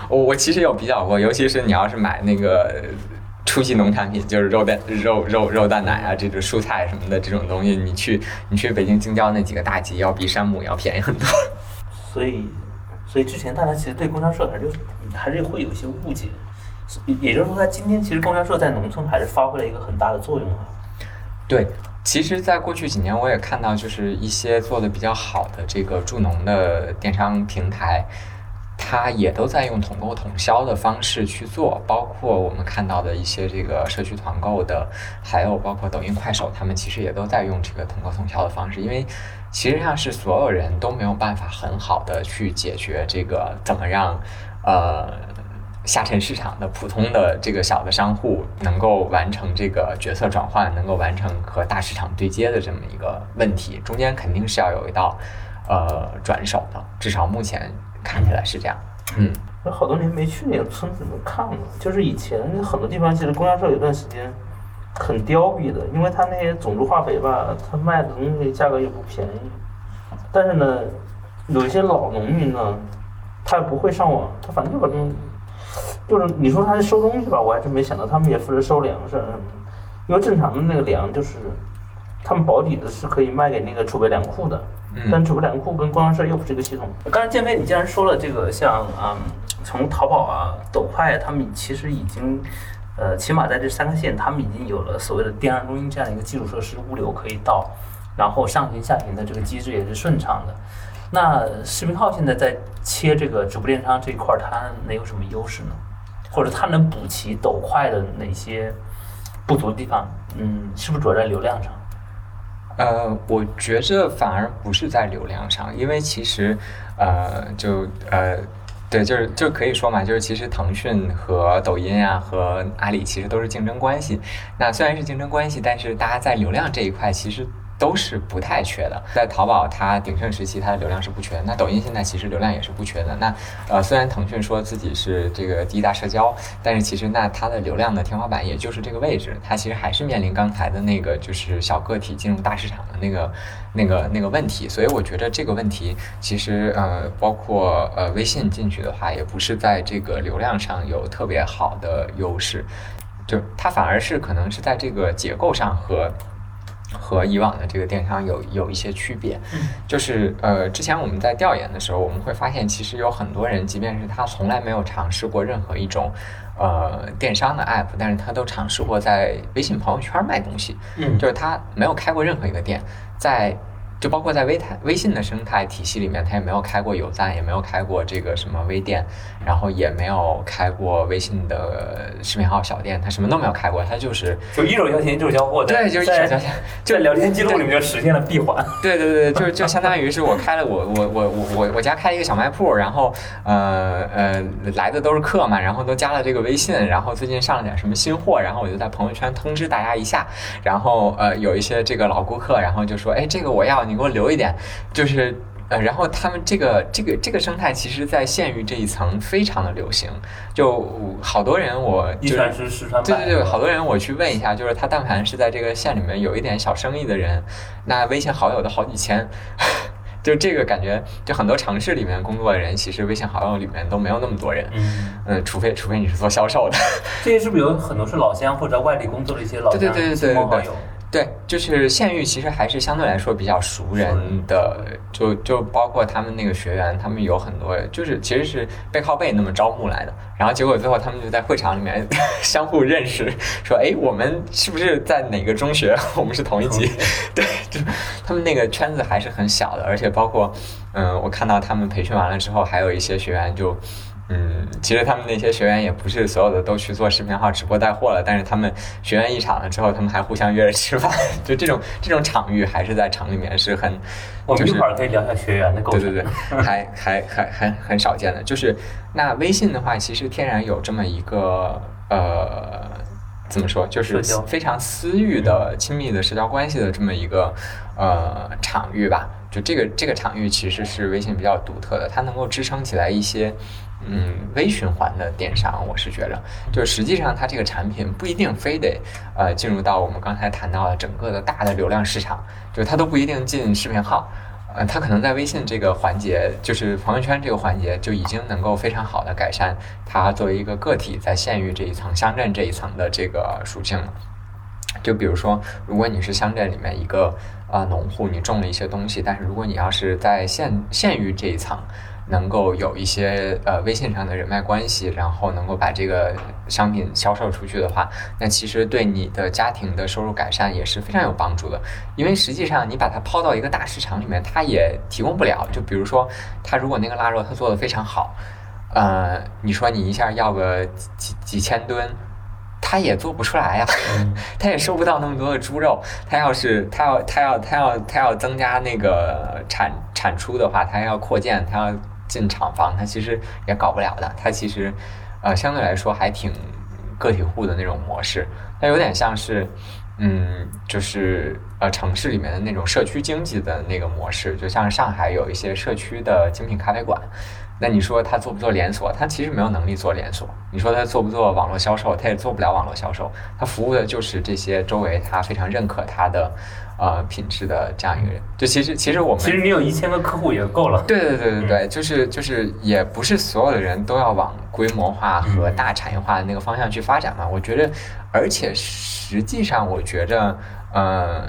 我我其实有比较过，尤其是你要是买那个。初级农产品就是肉蛋、肉肉肉蛋奶啊，这种蔬菜什么的这种东西，你去你去北京京郊那几个大集，要比山姆要便宜很多。(laughs) 所以，所以之前大家其实对供销社还是还是会有一些误解，也就是说，它今天其实供销社在农村还是发挥了一个很大的作用啊。对，其实，在过去几年，我也看到，就是一些做的比较好的这个助农的电商平台。它也都在用统购统销的方式去做，包括我们看到的一些这个社区团购的，还有包括抖音、快手，他们其实也都在用这个统购统销的方式。因为其实上是所有人都没有办法很好的去解决这个怎么让呃下沉市场的普通的这个小的商户能够完成这个角色转换，能够完成和大市场对接的这么一个问题，中间肯定是要有一道呃转手的，至少目前。看起来是这样，嗯，有好多年没去那个村子里面看了。就是以前很多地方，其实供销社有段时间很凋敝的，因为它那些种子化肥吧，它卖的东西价格也不便宜。但是呢，有一些老农民呢，他不会上网，他反正就把东西，就是你说他是收东西吧，我还真没想到他们也负责收粮食。因为正常的那个粮就是，他们保底的是可以卖给那个储备粮库的。但储备粮库跟供销社又不是一个系统。刚才建飞，你既然说了这个，像嗯，从淘宝啊、抖快，他们其实已经，呃，起码在这三个县，他们已经有了所谓的电商中心这样一个基础设施，物流可以到，然后上行下行的这个机制也是顺畅的。那视频号现在在切这个直播电商这一块，它能有什么优势呢？或者它能补齐抖快的哪些不足的地方？嗯，是不是主要在流量上？呃，我觉着反而不是在流量上，因为其实，呃，就呃，对，就是就可以说嘛，就是其实腾讯和抖音啊和阿里其实都是竞争关系。那虽然是竞争关系，但是大家在流量这一块其实。都是不太缺的，在淘宝它鼎盛时期，它的流量是不缺的。那抖音现在其实流量也是不缺的。那呃，虽然腾讯说自己是这个第一大社交，但是其实那它的流量的天花板也就是这个位置，它其实还是面临刚才的那个就是小个体进入大市场的那个那个那个问题。所以我觉得这个问题其实呃，包括呃微信进去的话，也不是在这个流量上有特别好的优势，就它反而是可能是在这个结构上和。和以往的这个电商有有一些区别，就是呃，之前我们在调研的时候，我们会发现，其实有很多人，即便是他从来没有尝试过任何一种呃电商的 app，但是他都尝试过在微信朋友圈卖东西，嗯，就是他没有开过任何一个店，在。就包括在微态微信的生态体系里面，它也没有开过有赞，也没有开过这个什么微店，然后也没有开过微信的视频号小店，它什么都没有开过，它就是就一手交钱一手交货，对，就是一手交钱，就聊天记录里面就实现了闭环。对对对，就就相当于是我开了我我我我我我家开一个小卖铺，然后呃呃来的都是客嘛，然后都加了这个微信，然后最近上了点什么新货，然后我就在朋友圈通知大家一下，然后呃有一些这个老顾客，然后就说哎这个我要你。你给我留一点，就是呃，然后他们这个这个这个生态，其实，在县域这一层非常的流行，就好多人我一传十十传百，对对对，好多人我去问一下，就是他但凡是在这个县里面有一点小生意的人，那微信好友都好几千，(laughs) 就这个感觉，就很多城市里面工作的人，其实微信好友里面都没有那么多人，嗯，除非除非你是做销售的，这些是不是有很多是老乡或者外地工作的一些老乡对对对对？对，就是县域其实还是相对来说比较熟人的，就就包括他们那个学员，他们有很多就是其实是背靠背那么招募来的，然后结果最后他们就在会场里面 (laughs) 相互认识，说哎，我们是不是在哪个中学？(laughs) 我们是同一级。(laughs) 对，就他们那个圈子还是很小的，而且包括嗯，我看到他们培训完了之后，还有一些学员就。嗯，其实他们那些学员也不是所有的都去做视频号直播带货了，但是他们学员一场了之后，他们还互相约着吃饭，(laughs) 就这种这种场域还是在厂里面是很，我们就是一会儿可以聊一下学员的构成。对对对，还还还还很少见的。就是那微信的话，其实天然有这么一个呃，怎么说，就是非常私域的、亲密的社交关系的这么一个呃场域吧。就这个这个场域其实是微信比较独特的，它能够支撑起来一些。嗯，微循环的电商，我是觉得，就实际上它这个产品不一定非得呃进入到我们刚才谈到的整个的大的流量市场，就是它都不一定进视频号，呃，它可能在微信这个环节，就是朋友圈这个环节，就已经能够非常好的改善它作为一个个体在县域这一层、乡镇这一层的这个属性了。就比如说，如果你是乡镇里面一个、呃农户，你种了一些东西，但是如果你要是在县县域这一层，能够有一些呃微信上的人脉关系，然后能够把这个商品销售出去的话，那其实对你的家庭的收入改善也是非常有帮助的。因为实际上你把它抛到一个大市场里面，它也提供不了。就比如说，它如果那个腊肉它做的非常好，呃，你说你一下要个几几几千吨。他也做不出来呀、(laughs) 他也收不到那么多的猪肉。他要是他要他要他要他要增加那个产产出的话，他要扩建，他要进厂房，他其实也搞不了的。他其实呃相对来说还挺个体户的那种模式，它有点像是嗯就是呃城市里面的那种社区经济的那个模式，就像上海有一些社区的精品咖啡馆。那你说他做不做连锁？他其实没有能力做连锁。你说他做不做网络销售？他也做不了网络销售。他服务的就是这些周围他非常认可他的呃品质的这样一个人。就其实其实我们其实你有一千个客户也够了。对对对对对，就是就是也不是所有的人都要往规模化和大产业化的那个方向去发展嘛。我觉得，而且实际上我觉着，呃。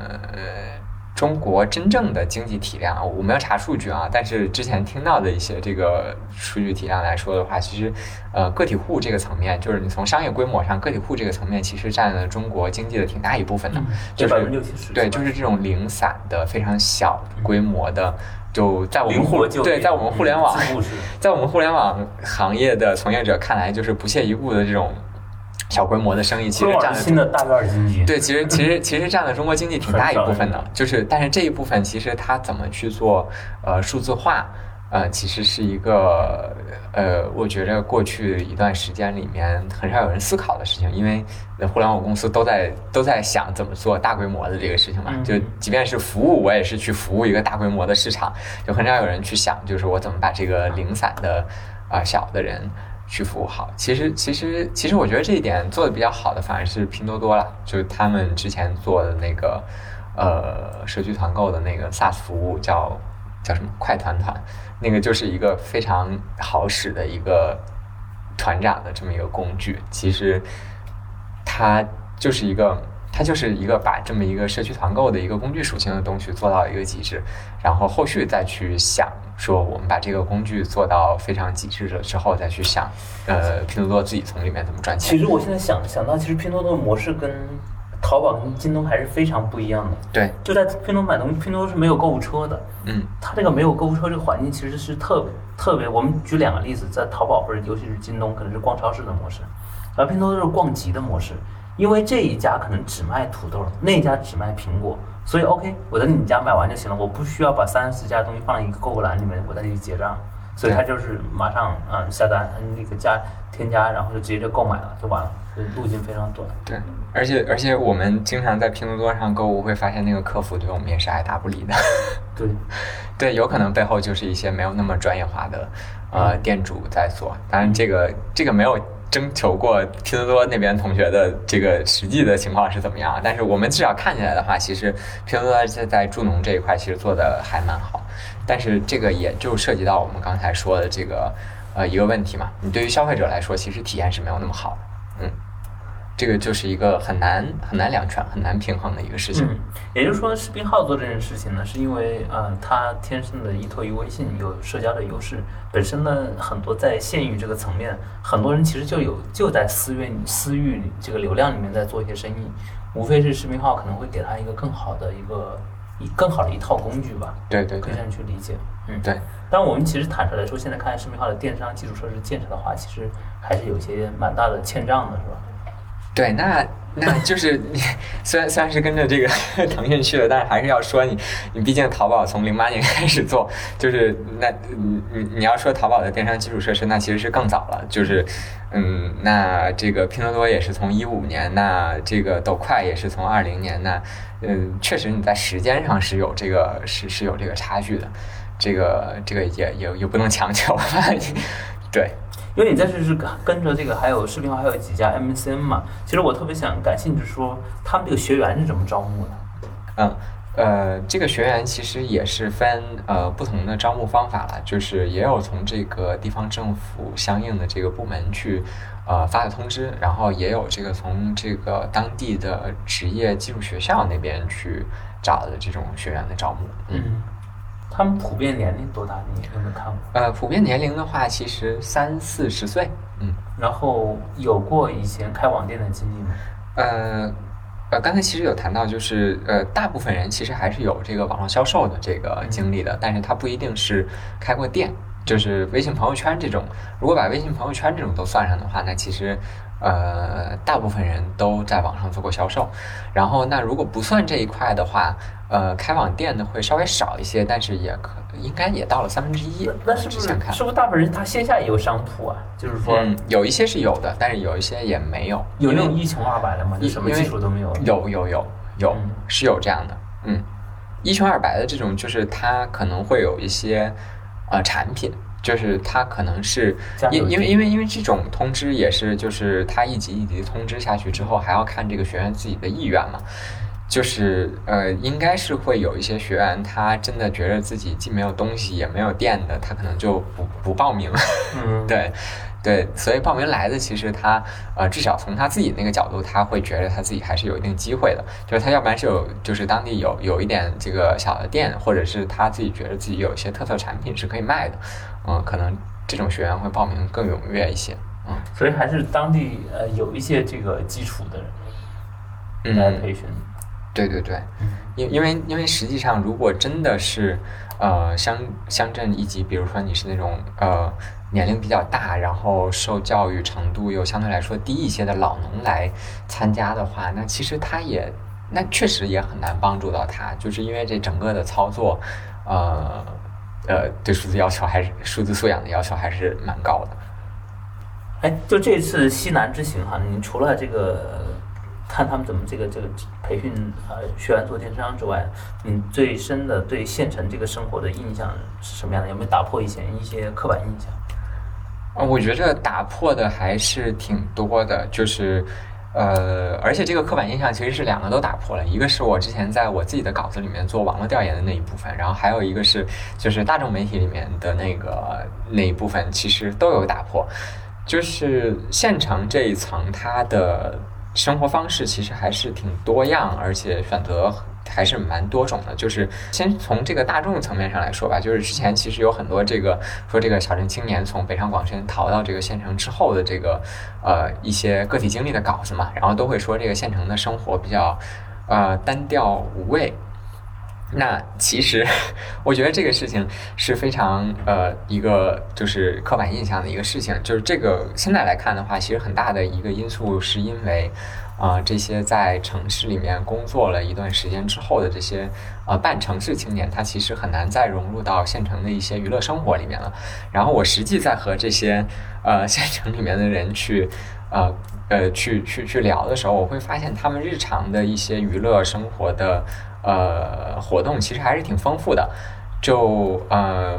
中国真正的经济体量，我没有查数据啊，但是之前听到的一些这个数据体量来说的话，其实，呃，个体户这个层面，就是你从商业规模上，个体户这个层面其实占了中国经济的挺大一部分的，就是百分之六七十。对，就是这种零散的、非常小规模的，就在我们对，在我们互联网，在我们互联网行业的从业者看来，就是不屑一顾的这种小规模的生意，其实占了新的大院经济。对，其实其实其实占了中国经济挺大一部分的，就是但是这一部分其实它怎么去做呃数字化，呃，其实是一个呃，我觉得过去一段时间里面很少有人思考的事情，因为互联网公司都在都在想怎么做大规模的这个事情嘛，嗯就即便是服务，我也是去服务一个大规模的市场，就很少有人去想，就是我怎么把这个零散的啊、小的人。去服务好，其实其实其实我觉得这一点做的比较好的反而是拼多多了，就是他们之前做的那个呃社区团购的那个 SaaS 服务叫叫什么？快团团，那个就是一个非常好使的一个团长的这么一个工具，其实它就是一个。它就是一个把这么一个社区团购的一个工具属性的东西做到一个极致，然后后续再去想说我们把这个工具做到非常极致了之后，再去想，呃，拼多多自己从里面怎么赚钱。其实我现在想想到，其实拼多多的模式跟淘宝跟京东还是非常不一样的。对，就在拼多多买东西，拼多多是没有购物车的。嗯它这个没有购物车这个环境其实是特别特别。我们举两个例子，在淘宝或者尤其是京东，可能是逛超市的模式，而拼多多是逛集的模式。因为这一家可能只卖土豆，那一家只卖苹果，所以 OK，我在你家买完就行了，我不需要把三四家东西放在一个购物篮里面，我再去结账。所以他就是马上嗯下单，嗯那个加添加，然后就直接就购买了，就完了，所以路径非常短。对，而且而且我们经常在拼多多上购物，会发现那个客服对我们也是爱答不理的。(laughs) 对，(laughs) 对，有可能背后就是一些没有那么专业化的呃店主在做。当然，这个这个没有征求过拼多多那边同学的这个实际的情况是怎么样，但是我们至少看起来的话，其实拼多多在在助农这一块其实做的还蛮好。但是这个也就涉及到我们刚才说的这个呃一个问题嘛，你对于消费者来说，其实体验是没有那么好的，嗯。这个就是一个很难很难两全、很难平衡的一个事情。嗯，也就是说，视频号做这件事情呢，是因为呃，它天生的依托于微信，有社交的优势。本身呢，很多在县域这个层面，很多人其实就有就在私域私域这个流量里面在做一些生意，无非是视频号可能会给他一个更好的一个一更好的一套工具吧，对对对可以这样去理解。嗯，对。但我们其实坦率来说，现在看视频号的电商基础设施建设的话，其实还是有些蛮大的欠账的，是吧？对，那那就是你虽然虽然是跟着这个 (laughs) 腾讯去的，但是还是要说你你毕竟淘宝从零八年 (laughs) 开始做，就是那你你你要说淘宝的电商基础设施，那其实是更早了，就是嗯，那这个拼多多也是从一五年，那这个抖快也是从二零年，那嗯，确实你在时间上是有这个是是有这个差距的，这个这个也也也不能强求，(laughs) 对。因为你在这是跟着这个，还有视频号，还有几家 MCN 嘛。其实我特别想感兴趣，说他们这个学员是怎么招募的？嗯，呃，这个学员其实也是分呃不同的招募方法了，就是也有从这个地方政府相应的这个部门去呃发的通知，然后也有这个从这个当地的职业技术学校那边去找的这种学员的招募。嗯。他们普遍年龄多大？你有没有看过？呃，普遍年龄的话，其实三四十岁，嗯。然后有过以前开网店的经历吗？呃，呃，刚才其实有谈到，就是呃，大部分人其实还是有这个网络销售的这个经历的，但是他不一定是开过店，就是微信朋友圈这种。如果把微信朋友圈这种都算上的话，那其实。呃，大部分人都在网上做过销售，然后那如果不算这一块的话，呃，开网店的会稍微少一些，但是也可应该也到了三分之一。那是不是是不是大部分人他线下也有商铺啊？就是说，有一些是有的，但是有一些也没有。有那种一穷二白的吗？你什么基础都没有？有有有有，是有这样的。嗯，一穷二白的这种，就是他可能会有一些呃产品。就是他可能是因因为因为因为这种通知也是就是他一级一级通知下去之后还要看这个学员自己的意愿嘛，就是呃应该是会有一些学员他真的觉得自己既没有东西也没有电的，他可能就不不报名。嗯，(laughs) 对对，所以报名来的其实他呃至少从他自己那个角度他会觉得他自己还是有一定机会的，就是他要不然是有就是当地有有一点这个小的店，或者是他自己觉得自己有一些特色产品是可以卖的。嗯，可能这种学员会报名更踊跃一些，嗯，所以还是当地呃有一些这个基础的人来培训，对对对，因因为因为实际上如果真的是呃乡乡镇一级，比如说你是那种呃年龄比较大，然后受教育程度又相对来说低一些的老农来参加的话，那其实他也那确实也很难帮助到他，就是因为这整个的操作，呃。呃，对数字要求还是数字素养的要求还是蛮高的。哎，就这次西南之行哈，你除了这个看他们怎么这个这个培训呃学员做电商之外，你最深的对县城这个生活的印象是什么样的？有没有打破以前一些刻板印象？啊，我觉着打破的还是挺多的，就是。呃，而且这个刻板印象其实是两个都打破了，一个是我之前在我自己的稿子里面做网络调研的那一部分，然后还有一个是就是大众媒体里面的那个那一部分，其实都有打破。就是县城这一层，它的生活方式其实还是挺多样，而且选择。还是蛮多种的，就是先从这个大众层面上来说吧，就是之前其实有很多这个说这个小镇青年从北上广深逃到这个县城之后的这个呃一些个体经历的稿子嘛，然后都会说这个县城的生活比较呃单调无味。那其实我觉得这个事情是非常呃一个就是刻板印象的一个事情，就是这个现在来看的话，其实很大的一个因素是因为。啊，这些在城市里面工作了一段时间之后的这些呃半城市青年，他其实很难再融入到县城的一些娱乐生活里面了。然后我实际在和这些呃 (laughs) 县城里面的人去呃呃去去去聊的时候，我会发现他们日常的一些娱乐生活的呃活动其实还是挺丰富的。就呃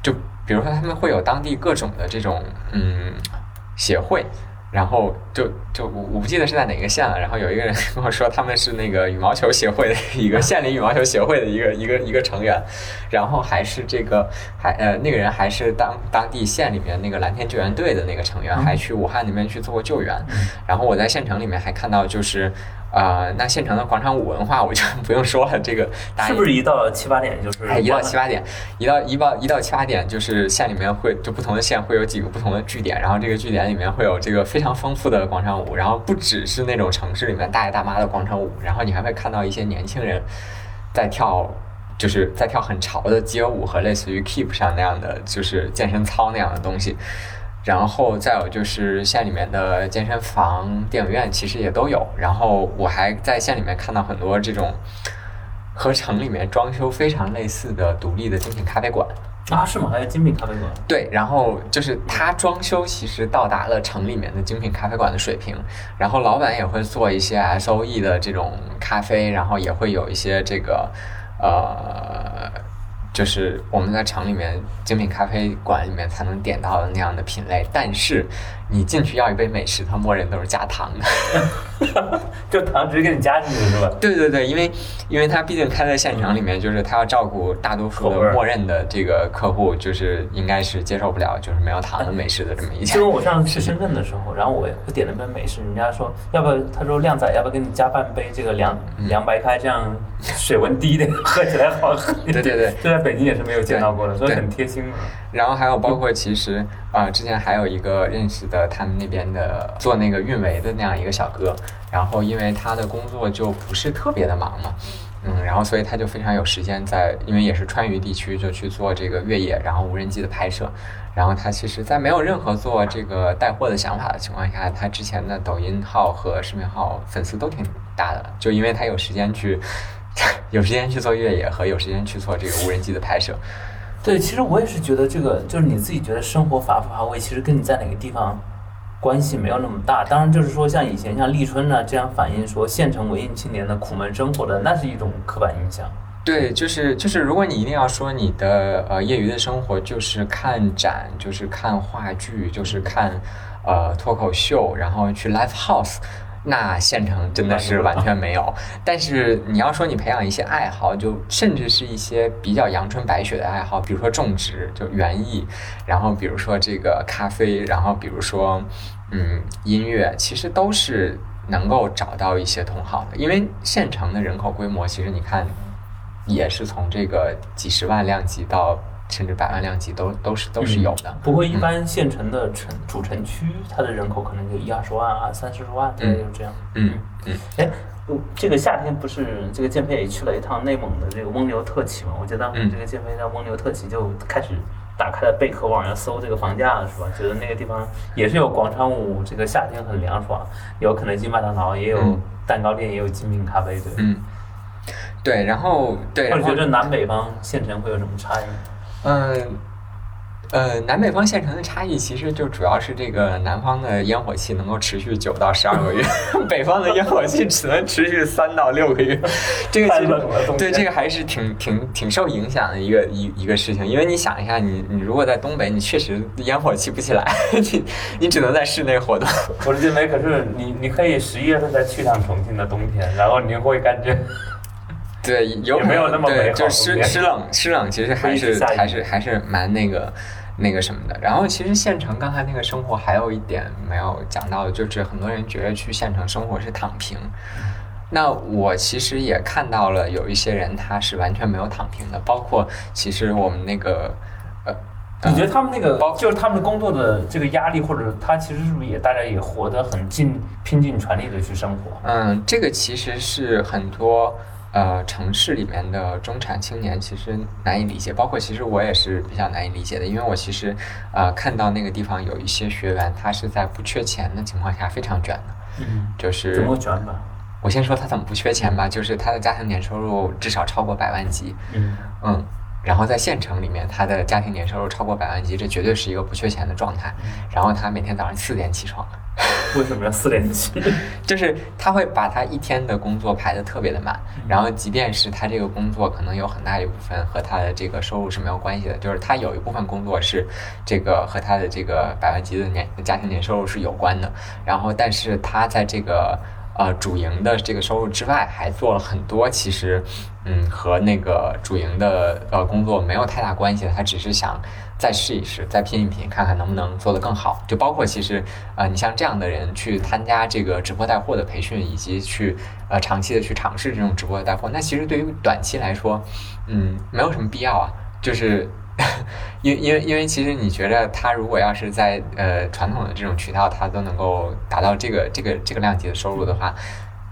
就比如说他们会有当地各种的这种嗯协会。然后就就我我不记得是在哪个县了。然后有一个人跟我说，他们是那个羽毛球协会的一个县里羽毛球协会的一个一个一个成员，然后还是这个还呃那个人还是当当地县里面那个蓝天救援队的那个成员，还去武汉那边去做过救援。然后我在县城里面还看到就是。啊，那县城的广场舞文化我就不用说了，这个是不是一到七八点就是？哎，一到七八点，一到一到一到七八点，就是县里面会就不同的县会有几个不同的据点，然后这个据点里面会有这个非常丰富的广场舞，然后不只是那种城市里面大爷大妈的广场舞，然后你还会看到一些年轻人。在跳，就是在跳很潮的街舞和类似于 Keep 上那样的，就是健身操那样的东西。然后再有就是县里面的健身房、电影院其实也都有。然后我还在县里面看到很多这种和城里面装修非常类似的独立的精品咖啡馆。啊，是吗？还有精品咖啡馆？对，然后就是它装修其实到达了城里面的精品咖啡馆的水平，然后老板也会做一些 S O E 的这种咖啡，然后也会有一些这个呃，就是我们在城里面精品咖啡馆里面才能点到的那样的品类，但是你进去要一杯美式，它默认都是加糖的。(laughs) 就糖直接给你加进去是吧？对对对，因为因为它毕竟开在现场里面，就是它要照顾大多数默认的这个客户，就是应该是接受不了就是没有糖的美式的这么一家就。跟我上次去深圳的时候，然后我我点了杯美式，人家说要不要？他说靓仔要不要给你加半杯这个凉嗯凉白开，这样水温低一点，(laughs) 喝起来好喝一点。对对对北京也是没有见到过的，所以很贴心。然后还有包括其实啊、呃之前还有一个认识的他们那边的做那个运维的那样一个小哥，然后因为他的工作就不是特别的忙嘛。嗯，然后所以他就非常有时间在，因为也是川渝地区，就去做这个越野，然后无人机的拍摄。然后他其实，在没有任何做这个带货的想法的情况下，他之前的抖音号和视频号粉丝都挺大的，就因为他有时间去，(laughs) 有时间去做越野和有时间去做这个无人机的拍摄。对，其实我也是觉得这个，就是你自己觉得生活乏不乏味，其实跟你在哪个地方关系没有那么大。当然，就是说像以前像立春呢这样反映说县城文艺青年的苦闷生活的，那是一种刻板印象。对，就是就是，如果你一定要说你的呃业余的生活就是看展，就是看话剧，就是看呃脱口秀，然后去 live house，那县城真的是完全没有。但是你要说你培养一些爱好，就甚至是一些比较阳春白雪的爱好，比如说种植，就园艺，然后比如说这个咖啡，然后比如说嗯音乐，其实都是能够找到一些同好的。因为县城的人口规模，其实你看也是从这个几十万量级到甚至百万量级都都是都是有的。不过一般县城的城主城区，它的人口可能就一二十万啊，三四十万，大概就这样。嗯嗯，哎，我这个夏天不是这个建飞也去了一趟内蒙的这个翁牛特旗嘛？我记得当时嗯这个建飞在翁牛特旗就开始打开了贝壳网要搜这个房价了，是吧？觉得那个地方也是有广场舞，这个夏天很凉爽，有肯德基、麦当劳，也有嗯蛋糕店，也有精品咖啡，对。嗯，对，然后对，或者觉得南北方县城会有什么差异？嗯。呃，南北方县城的差异其实就主要是这个南方的烟火气能够持续九到十二个月，(laughs) 北方的烟火气只能持续三到六个月。(laughs) 这个其实对这个还是挺挺挺受影响的一个一一个事情，因为你想一下，你你如果在东北，你确实烟火气不起来，你你只能在室内活动。我的建飞，可是你你可以十一月份再去趟重庆的冬天，然后你会感觉。对，有没有那么美对，好就是湿湿冷湿冷，其实还是还是还是蛮那个那个什么的。然后其实县城刚才那个生活还有一点没有讲到的，就是很多人觉得去县城生活是躺平。那我其实也看到了有一些人他是完全没有躺平的，包括其实我们那个呃，你觉得他们那个包就是他们的工作的这个压力，或者他其实是不是也大家也活得很尽拼尽全力的去生活？嗯，这个其实是很多呃城市里面的中产青年其实难以理解，包括其实我也是比较难以理解的，因为我其实呃看到那个地方有一些学员，他是在不缺钱的情况下非常卷的，嗯，就是怎么卷吧？我先说他怎么不缺钱吧，就是他的家庭年收入至少超过百万级，嗯，嗯，然后在县城里面，他的家庭年收入超过百万级，这绝对是一个不缺钱的状态。然后他每天早上四点起床，(laughs) 为什么要四点起？(laughs) 就是他会把他一天的工作排得特别的满，然后即便是他这个工作可能有很大一部分和他的这个收入是没有关系的，就是他有一部分工作是这个和他的这个百万级的年家庭年收入是有关的，然后但是他在这个呃主营的这个收入之外，还做了很多其实嗯和那个主营的呃工作没有太大关系的，他只是想再试一试，再拼一拼，看看能不能做得更好。就包括其实呃你像这样的人去参加这个直播带货的培训，以及去呃长期的去尝试这种直播带货，那其实对于短期来说，嗯没有什么必要啊，就是。(laughs) 因因为因为其实你觉得他如果要是在呃传统的这种渠道，他都能够达到这个这个这个量级的收入的话，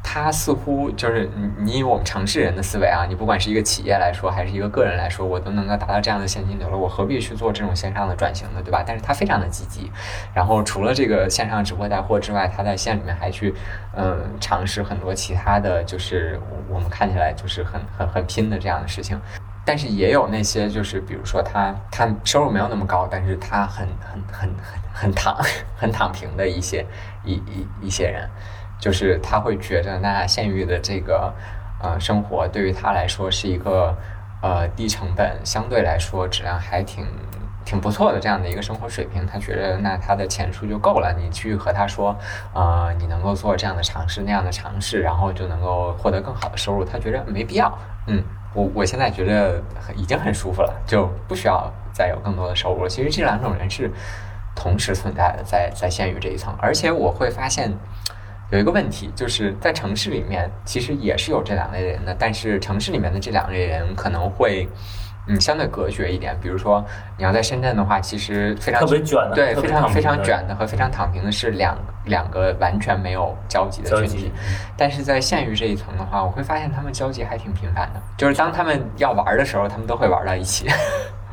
它似乎就是你你以我们城市人的思维啊，你不管是一个企业来说，还是一个个人来说，我都能够达到这样的现金流了，我何必去做这种线上的转型呢，对吧？但是它非常的积极，然后除了这个线上直播带货之外，它在线里面还去嗯尝试很多其他的就是我们看起来就是很很很拼的这样的事情。但是也有那些，就是比如说他他收入没有那么高，但是他很很很很很躺 (laughs) 很躺平的一些一一一些人，就是他会觉得那县域的这个呃生活对于他来说是一个呃低成本，相对来说质量还挺挺不错的这样的一个生活水平，他觉得那他的钱数就够了。你去和他说，呃，你能够做这样的尝试那样的尝试，然后就能够获得更好的收入，他觉得没必要，嗯。我我现在觉得已经很舒服了，就不需要再有更多的收入。其实这两种人是同时存在的，在在县域这一层。而且我会发现有一个问题，就是在城市里面其实也是有这两类人的，但是城市里面的这两类人可能会。嗯，相对隔绝一点。比如说，你要在深圳的话，其实非常特别卷的，对，非常非常卷的和非常躺平的是两两个完全没有交集的群体。但是在县域这一层的话，我会发现他们交集还挺频繁的。就是当他们要玩的时候，他们都会玩到一起。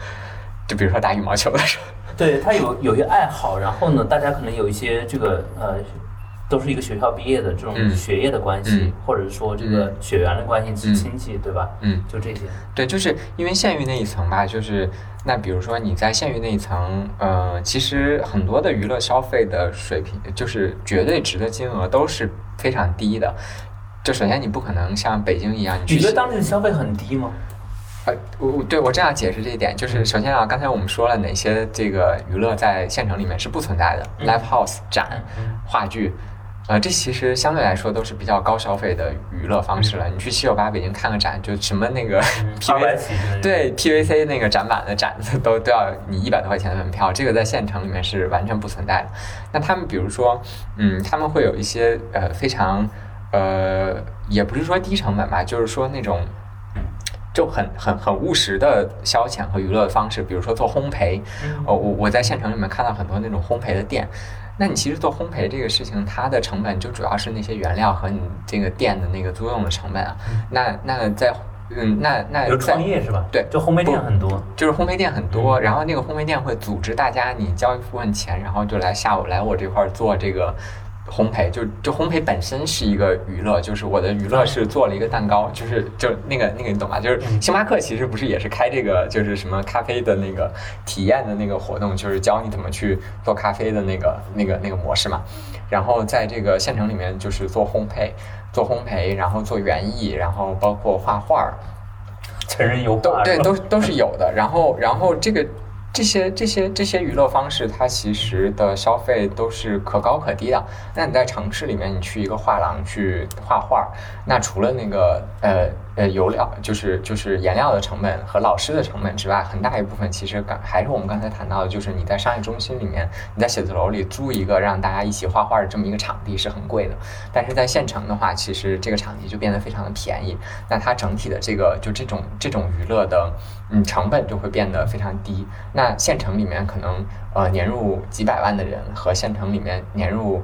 (laughs) 就比如说打羽毛球的时候，对他有有些爱好，然后呢，大家可能有一些这个呃。都是一个学校毕业的这种学业的关系，或者说这个血缘的关系是亲戚，对吧？嗯，就这些。对，就是因为县域那一层吧，就是那比如说你在县域那一层，呃，其实很多的娱乐消费的水平，就是绝对值的金额都是非常低的。就首先你不可能像北京一样，你觉得当地的消费很低吗？呃，我对我这样解释这一点，就是首先啊，刚才我们说了哪些这个娱乐在县城里面是不存在的，live house 展、话剧。呃，这其实相对来说都是比较高消费的娱乐方式了。你去七九八北京看个展，就什么那个 (laughs) PVC 对 PVC 那个展板的展子都都要你一百多块钱的门票，这个在县城里面是完全不存在的。那他们比如说，嗯，他们会有一些呃非常呃，也不是说低成本吧，就是说那种就很很很务实的消遣和娱乐的方式，比如说做烘焙。哦，我我在县城里面看到很多那种烘焙的店。那你其实做烘焙这个事情，它的成本就主要是那些原料和你这个店的那个租用的成本啊。那那在嗯，那那有创业是吧？对，就烘焙店很多，就是烘焙店很多。然后那个烘焙店会组织大家，你交一部分钱，然后就来下午来我这块做这个。烘焙就就烘焙本身是一个娱乐，就是我的娱乐是做了一个蛋糕，就是就那个那个你懂吧？就是星巴克其实不是也是开这个就是什么咖啡的那个体验的那个活动，就是教你怎么去做咖啡的那个那个那个模式嘛。然后在这个县城里面就是做烘焙，做烘焙，然后做园艺，然后包括画画，成人油画，对，都都是有的。然后然后这个。这些这些这些娱乐方式，它其实的消费都是可高可低的。那你在城市里面，你去一个画廊去画画，那除了那个呃。呃，油料就是就是颜料的成本和老师的成本之外，很大一部分其实刚还是我们刚才谈到的，就是你在商业中心里面，你在写字楼里租一个让大家一起画画的这么一个场地是很贵的。但是在县城的话，其实这个场地就变得非常的便宜，那它整体的这个就这种这种娱乐的嗯成本就会变得非常低。那县城里面可能呃年入几百万的人和县城里面年入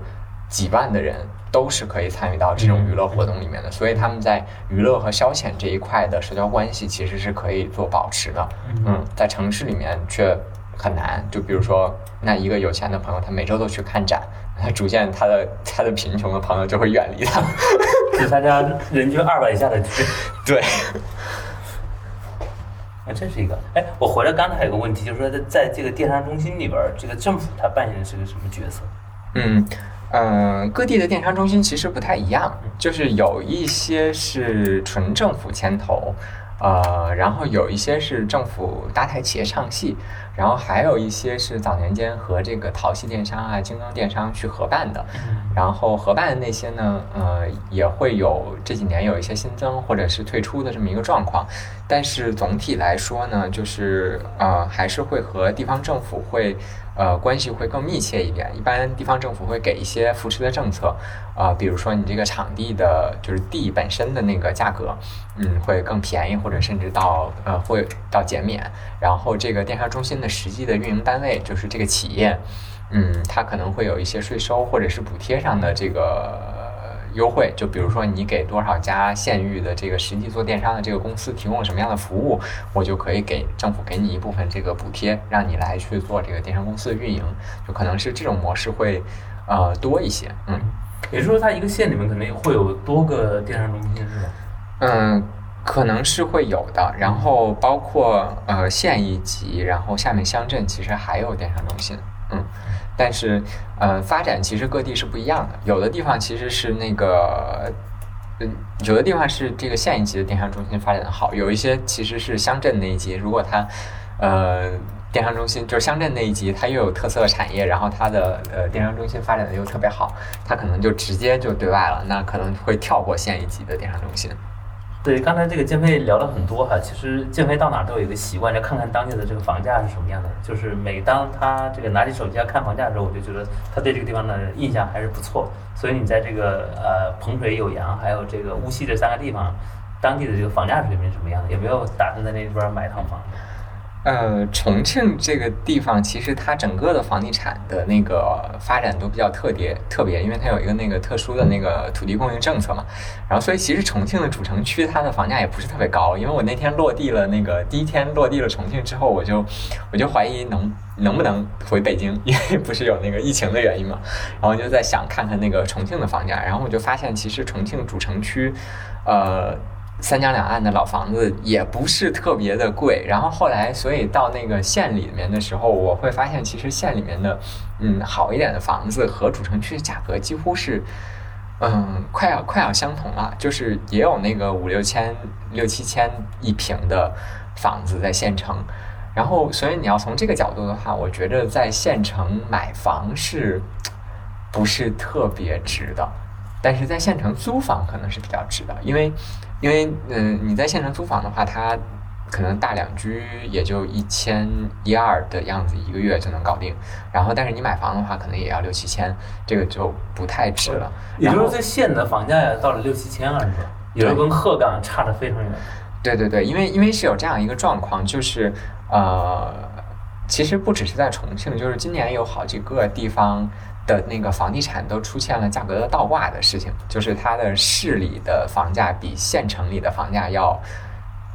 几万的人。都是可以参与到这种娱乐活动里面的，所以他们在娱乐和消遣这一块的社交关系其实是可以做保持的。嗯，在城市里面却很难。就比如说，那一个有钱的朋友，他每周都去看展，他逐渐他的他的贫穷的朋友就会远离他，只参加人均二百以下的局。(laughs) 对，那这是一个。哎，我回来刚才有个问题，就是说在在这个电商中心里边，这个政府它扮演的是个什么角色？嗯。嗯，各地的电商中心其实不太一样，就是有一些是纯政府牵头，呃，然后有一些是政府搭台企业唱戏，然后还有一些是早年间和这个淘系电商啊、京东电商去合办的，然后合办的那些呢，呃，也会有这几年有一些新增或者是退出的这么一个状况，但是总体来说呢，就是呃，还是会和地方政府会。呃，关系会更密切一点。一般地方政府会给一些扶持的政策，啊，比如说你这个场地的，就是地本身的那个价格，嗯，会更便宜，或者甚至到呃会到减免。然后这个电商中心的实际的运营单位，就是这个企业，嗯，它可能会有一些税收或者是补贴上的这个优惠，就比如说你给多少家县域的这个实际做电商的这个公司提供了什么样的服务，我就可以给政府给你一部分这个补贴，让你来去做这个电商公司的运营，就可能是这种模式会呃多一些，嗯。也就是说，它一个县里面可能会有多个电商中心，是吧？嗯，可能是会有的。然后包括呃县一级，然后下面乡镇其实还有电商中心，嗯。但是呃发展其实各地是不一样的，有的地方其实是那个，嗯，有的地方是这个县一级的电商中心发展的好，有一些其实是乡镇那一级，如果它呃。电商中心就是乡镇那一级，它又有特色产业，然后它的呃电商中心发展的又特别好，它可能就直接就对外了，那可能会跳过县一级的电商中心。对，刚才这个建飞聊了很多哈，其实建飞到哪都有一个习惯，就看看当地的这个房价是什么样的。就是每当他这个拿起手机要看房价的时候，我就觉得他对这个地方的印象还是不错。所以你在这个呃彭水、酉阳还有这个巫溪这三个地方，当地的这个房价水平是什么样的？有没有打算在那边买一套房？呃，重庆这个地方其实它整个的房地产的那个发展都比较特别特别，因为它有一个那个特殊的那个土地供应政策嘛。然后，所以其实重庆的主城区它的房价也不是特别高。因为我那天落地了，那个第一天落地了重庆之后，我就我就怀疑能能不能回北京，因为不是有那个疫情的原因嘛。然后就在想看看那个重庆的房价，然后我就发现其实重庆主城区，呃。三江两岸的老房子也不是特别的贵，然后后来，所以到那个县里面的时候，我会发现其实县里面的，嗯，好一点的房子和主城区的价格几乎是，嗯，快要快要相同了，就是也有那个五六千、六七千一平的房子在县城，然后，所以你要从这个角度的话，我觉得在县城买房是不是特别值的，但是在县城租房可能是比较值的，因为。因为嗯，你在县城租房的话，它可能大两居也就一千一二的样子，一个月就能搞定。然后，但是你买房的话，可能也要六七千，这个就不太值了。也就是在县的房价呀，到了六七千了，是吧？也就跟鹤岗差的非常远。对对对，因为因为是有这样一个状况，就是呃，其实不只是在重庆，就是今年有好几个地方。的那个房地产都出现了价格的倒挂的事情，就是它的市里的房价比县城里的房价要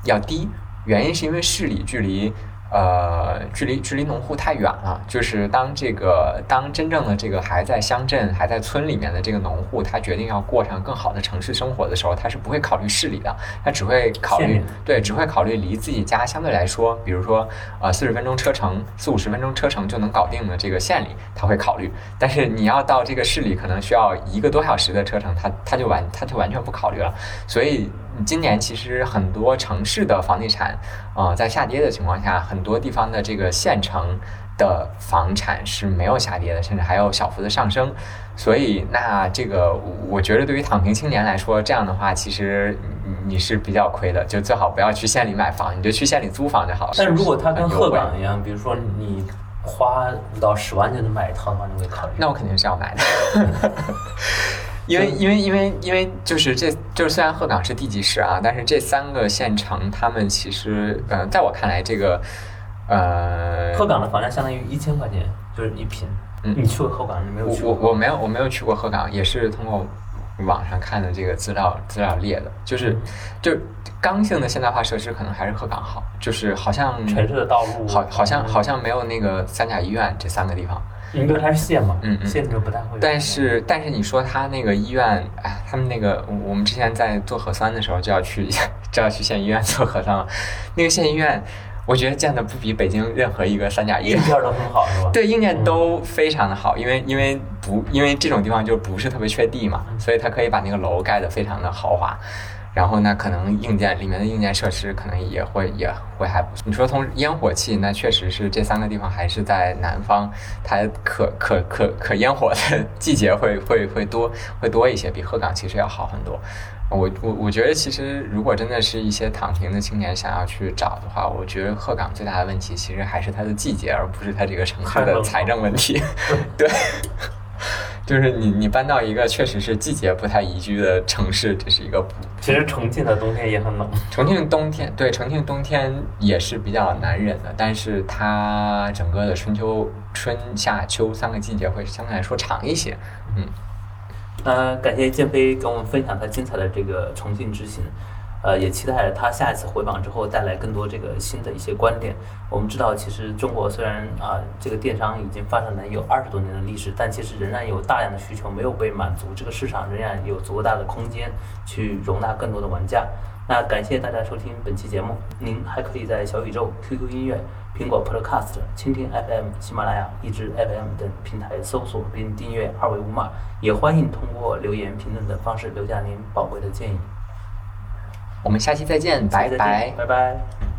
要低，原因是因为市里距离。呃，距离距离农户太远了。就是当这个当真正的这个还在乡镇、还在村里面的这个农户，他决定要过上更好的城市生活的时候，他是不会考虑市里的，他只会考虑对，只会考虑离自己家相对来说，比如说呃四十分钟车程、四五十分钟车程就能搞定的这个县里，他会考虑。但是你要到这个市里，可能需要一个多小时的车程，他他就完他就完全不考虑了。所以。今年其实很多城市的房地产，呃，在下跌的情况下，很多地方的这个县城的房产是没有下跌的，甚至还有小幅的上升。所以，那这个我觉得对于躺平青年来说，这样的话，其实你是比较亏的，就最好不要去县里买房，你就去县里租房就好了。但如果它跟鹤岗一样，比如说你花五到十万就能买一套的话，你会考虑？那我肯定是要买的。(laughs) 因为因为因为因为就是这就是虽然鹤岗是地级市啊，但是这三个县城，他们其实呃，在我看来，这个呃，鹤岗的房价相当于一千块钱，就是一平。嗯，你去过鹤岗？你没有去？我我没有我没有去过鹤岗，也是通过网上看的这个资料资料列的，就是就刚性的现代化设施可能还是鹤岗好，就是好像城市的道路好好像好像没有那个三甲医院这三个地方。因为它是县嘛，嗯嗯，县就不太会。但是但是你说他那个医院，哎，他们那个我们之前在做核酸的时候就要去 (laughs) 就要去县医院做核酸了，那个县医院，我觉得建的不比北京任何一个三甲医院。硬件都很好是吧？对，硬件都非常的好，因为因为不因为这种地方就不是特别缺地嘛，所以它可以把那个楼盖得非常的豪华。然后呢，可能硬件里面的硬件设施可能也会也会还不错。你说从烟火气，那确实是这三个地方还是在南方，它可可可可烟火的 (laughs) 季节会会会多会多一些，比鹤岗其实要好很多。我我我觉得其实如果真的是一些躺平的青年想要去找的话，我觉得鹤岗最大的问题其实还是它的季节，而不是它这个城市的财政问题。(laughs) 对。(laughs) 就是你，你搬到一个确实是季节不太宜居的城市，这是一个。其实重庆的冬天也很冷。(laughs) 重庆冬天对重庆冬天也是比较难忍的，但是它整个的春秋春夏秋三个季节会相对来说长一些。嗯，那感谢建飞跟我们分享他精彩的这个重庆之行，呃，也期待他下一次回访之后带来更多这个新的一些观点。我们知道，其实中国虽然啊这个电商已经发展了有二十多年的历史，但其实仍然有大量的需求没有被满足，这个市场仍然有足够大的空间去容纳更多的玩家。那感谢大家收听本期节目，您还可以在小宇宙、QQ 音乐。苹果 Podcast、蜻蜓 FM、喜马拉雅、荔枝 FM 等平台搜索并订阅二维码，也欢迎通过留言评论的方式留下您宝贵的建议。我们下期再见，拜拜，拜拜。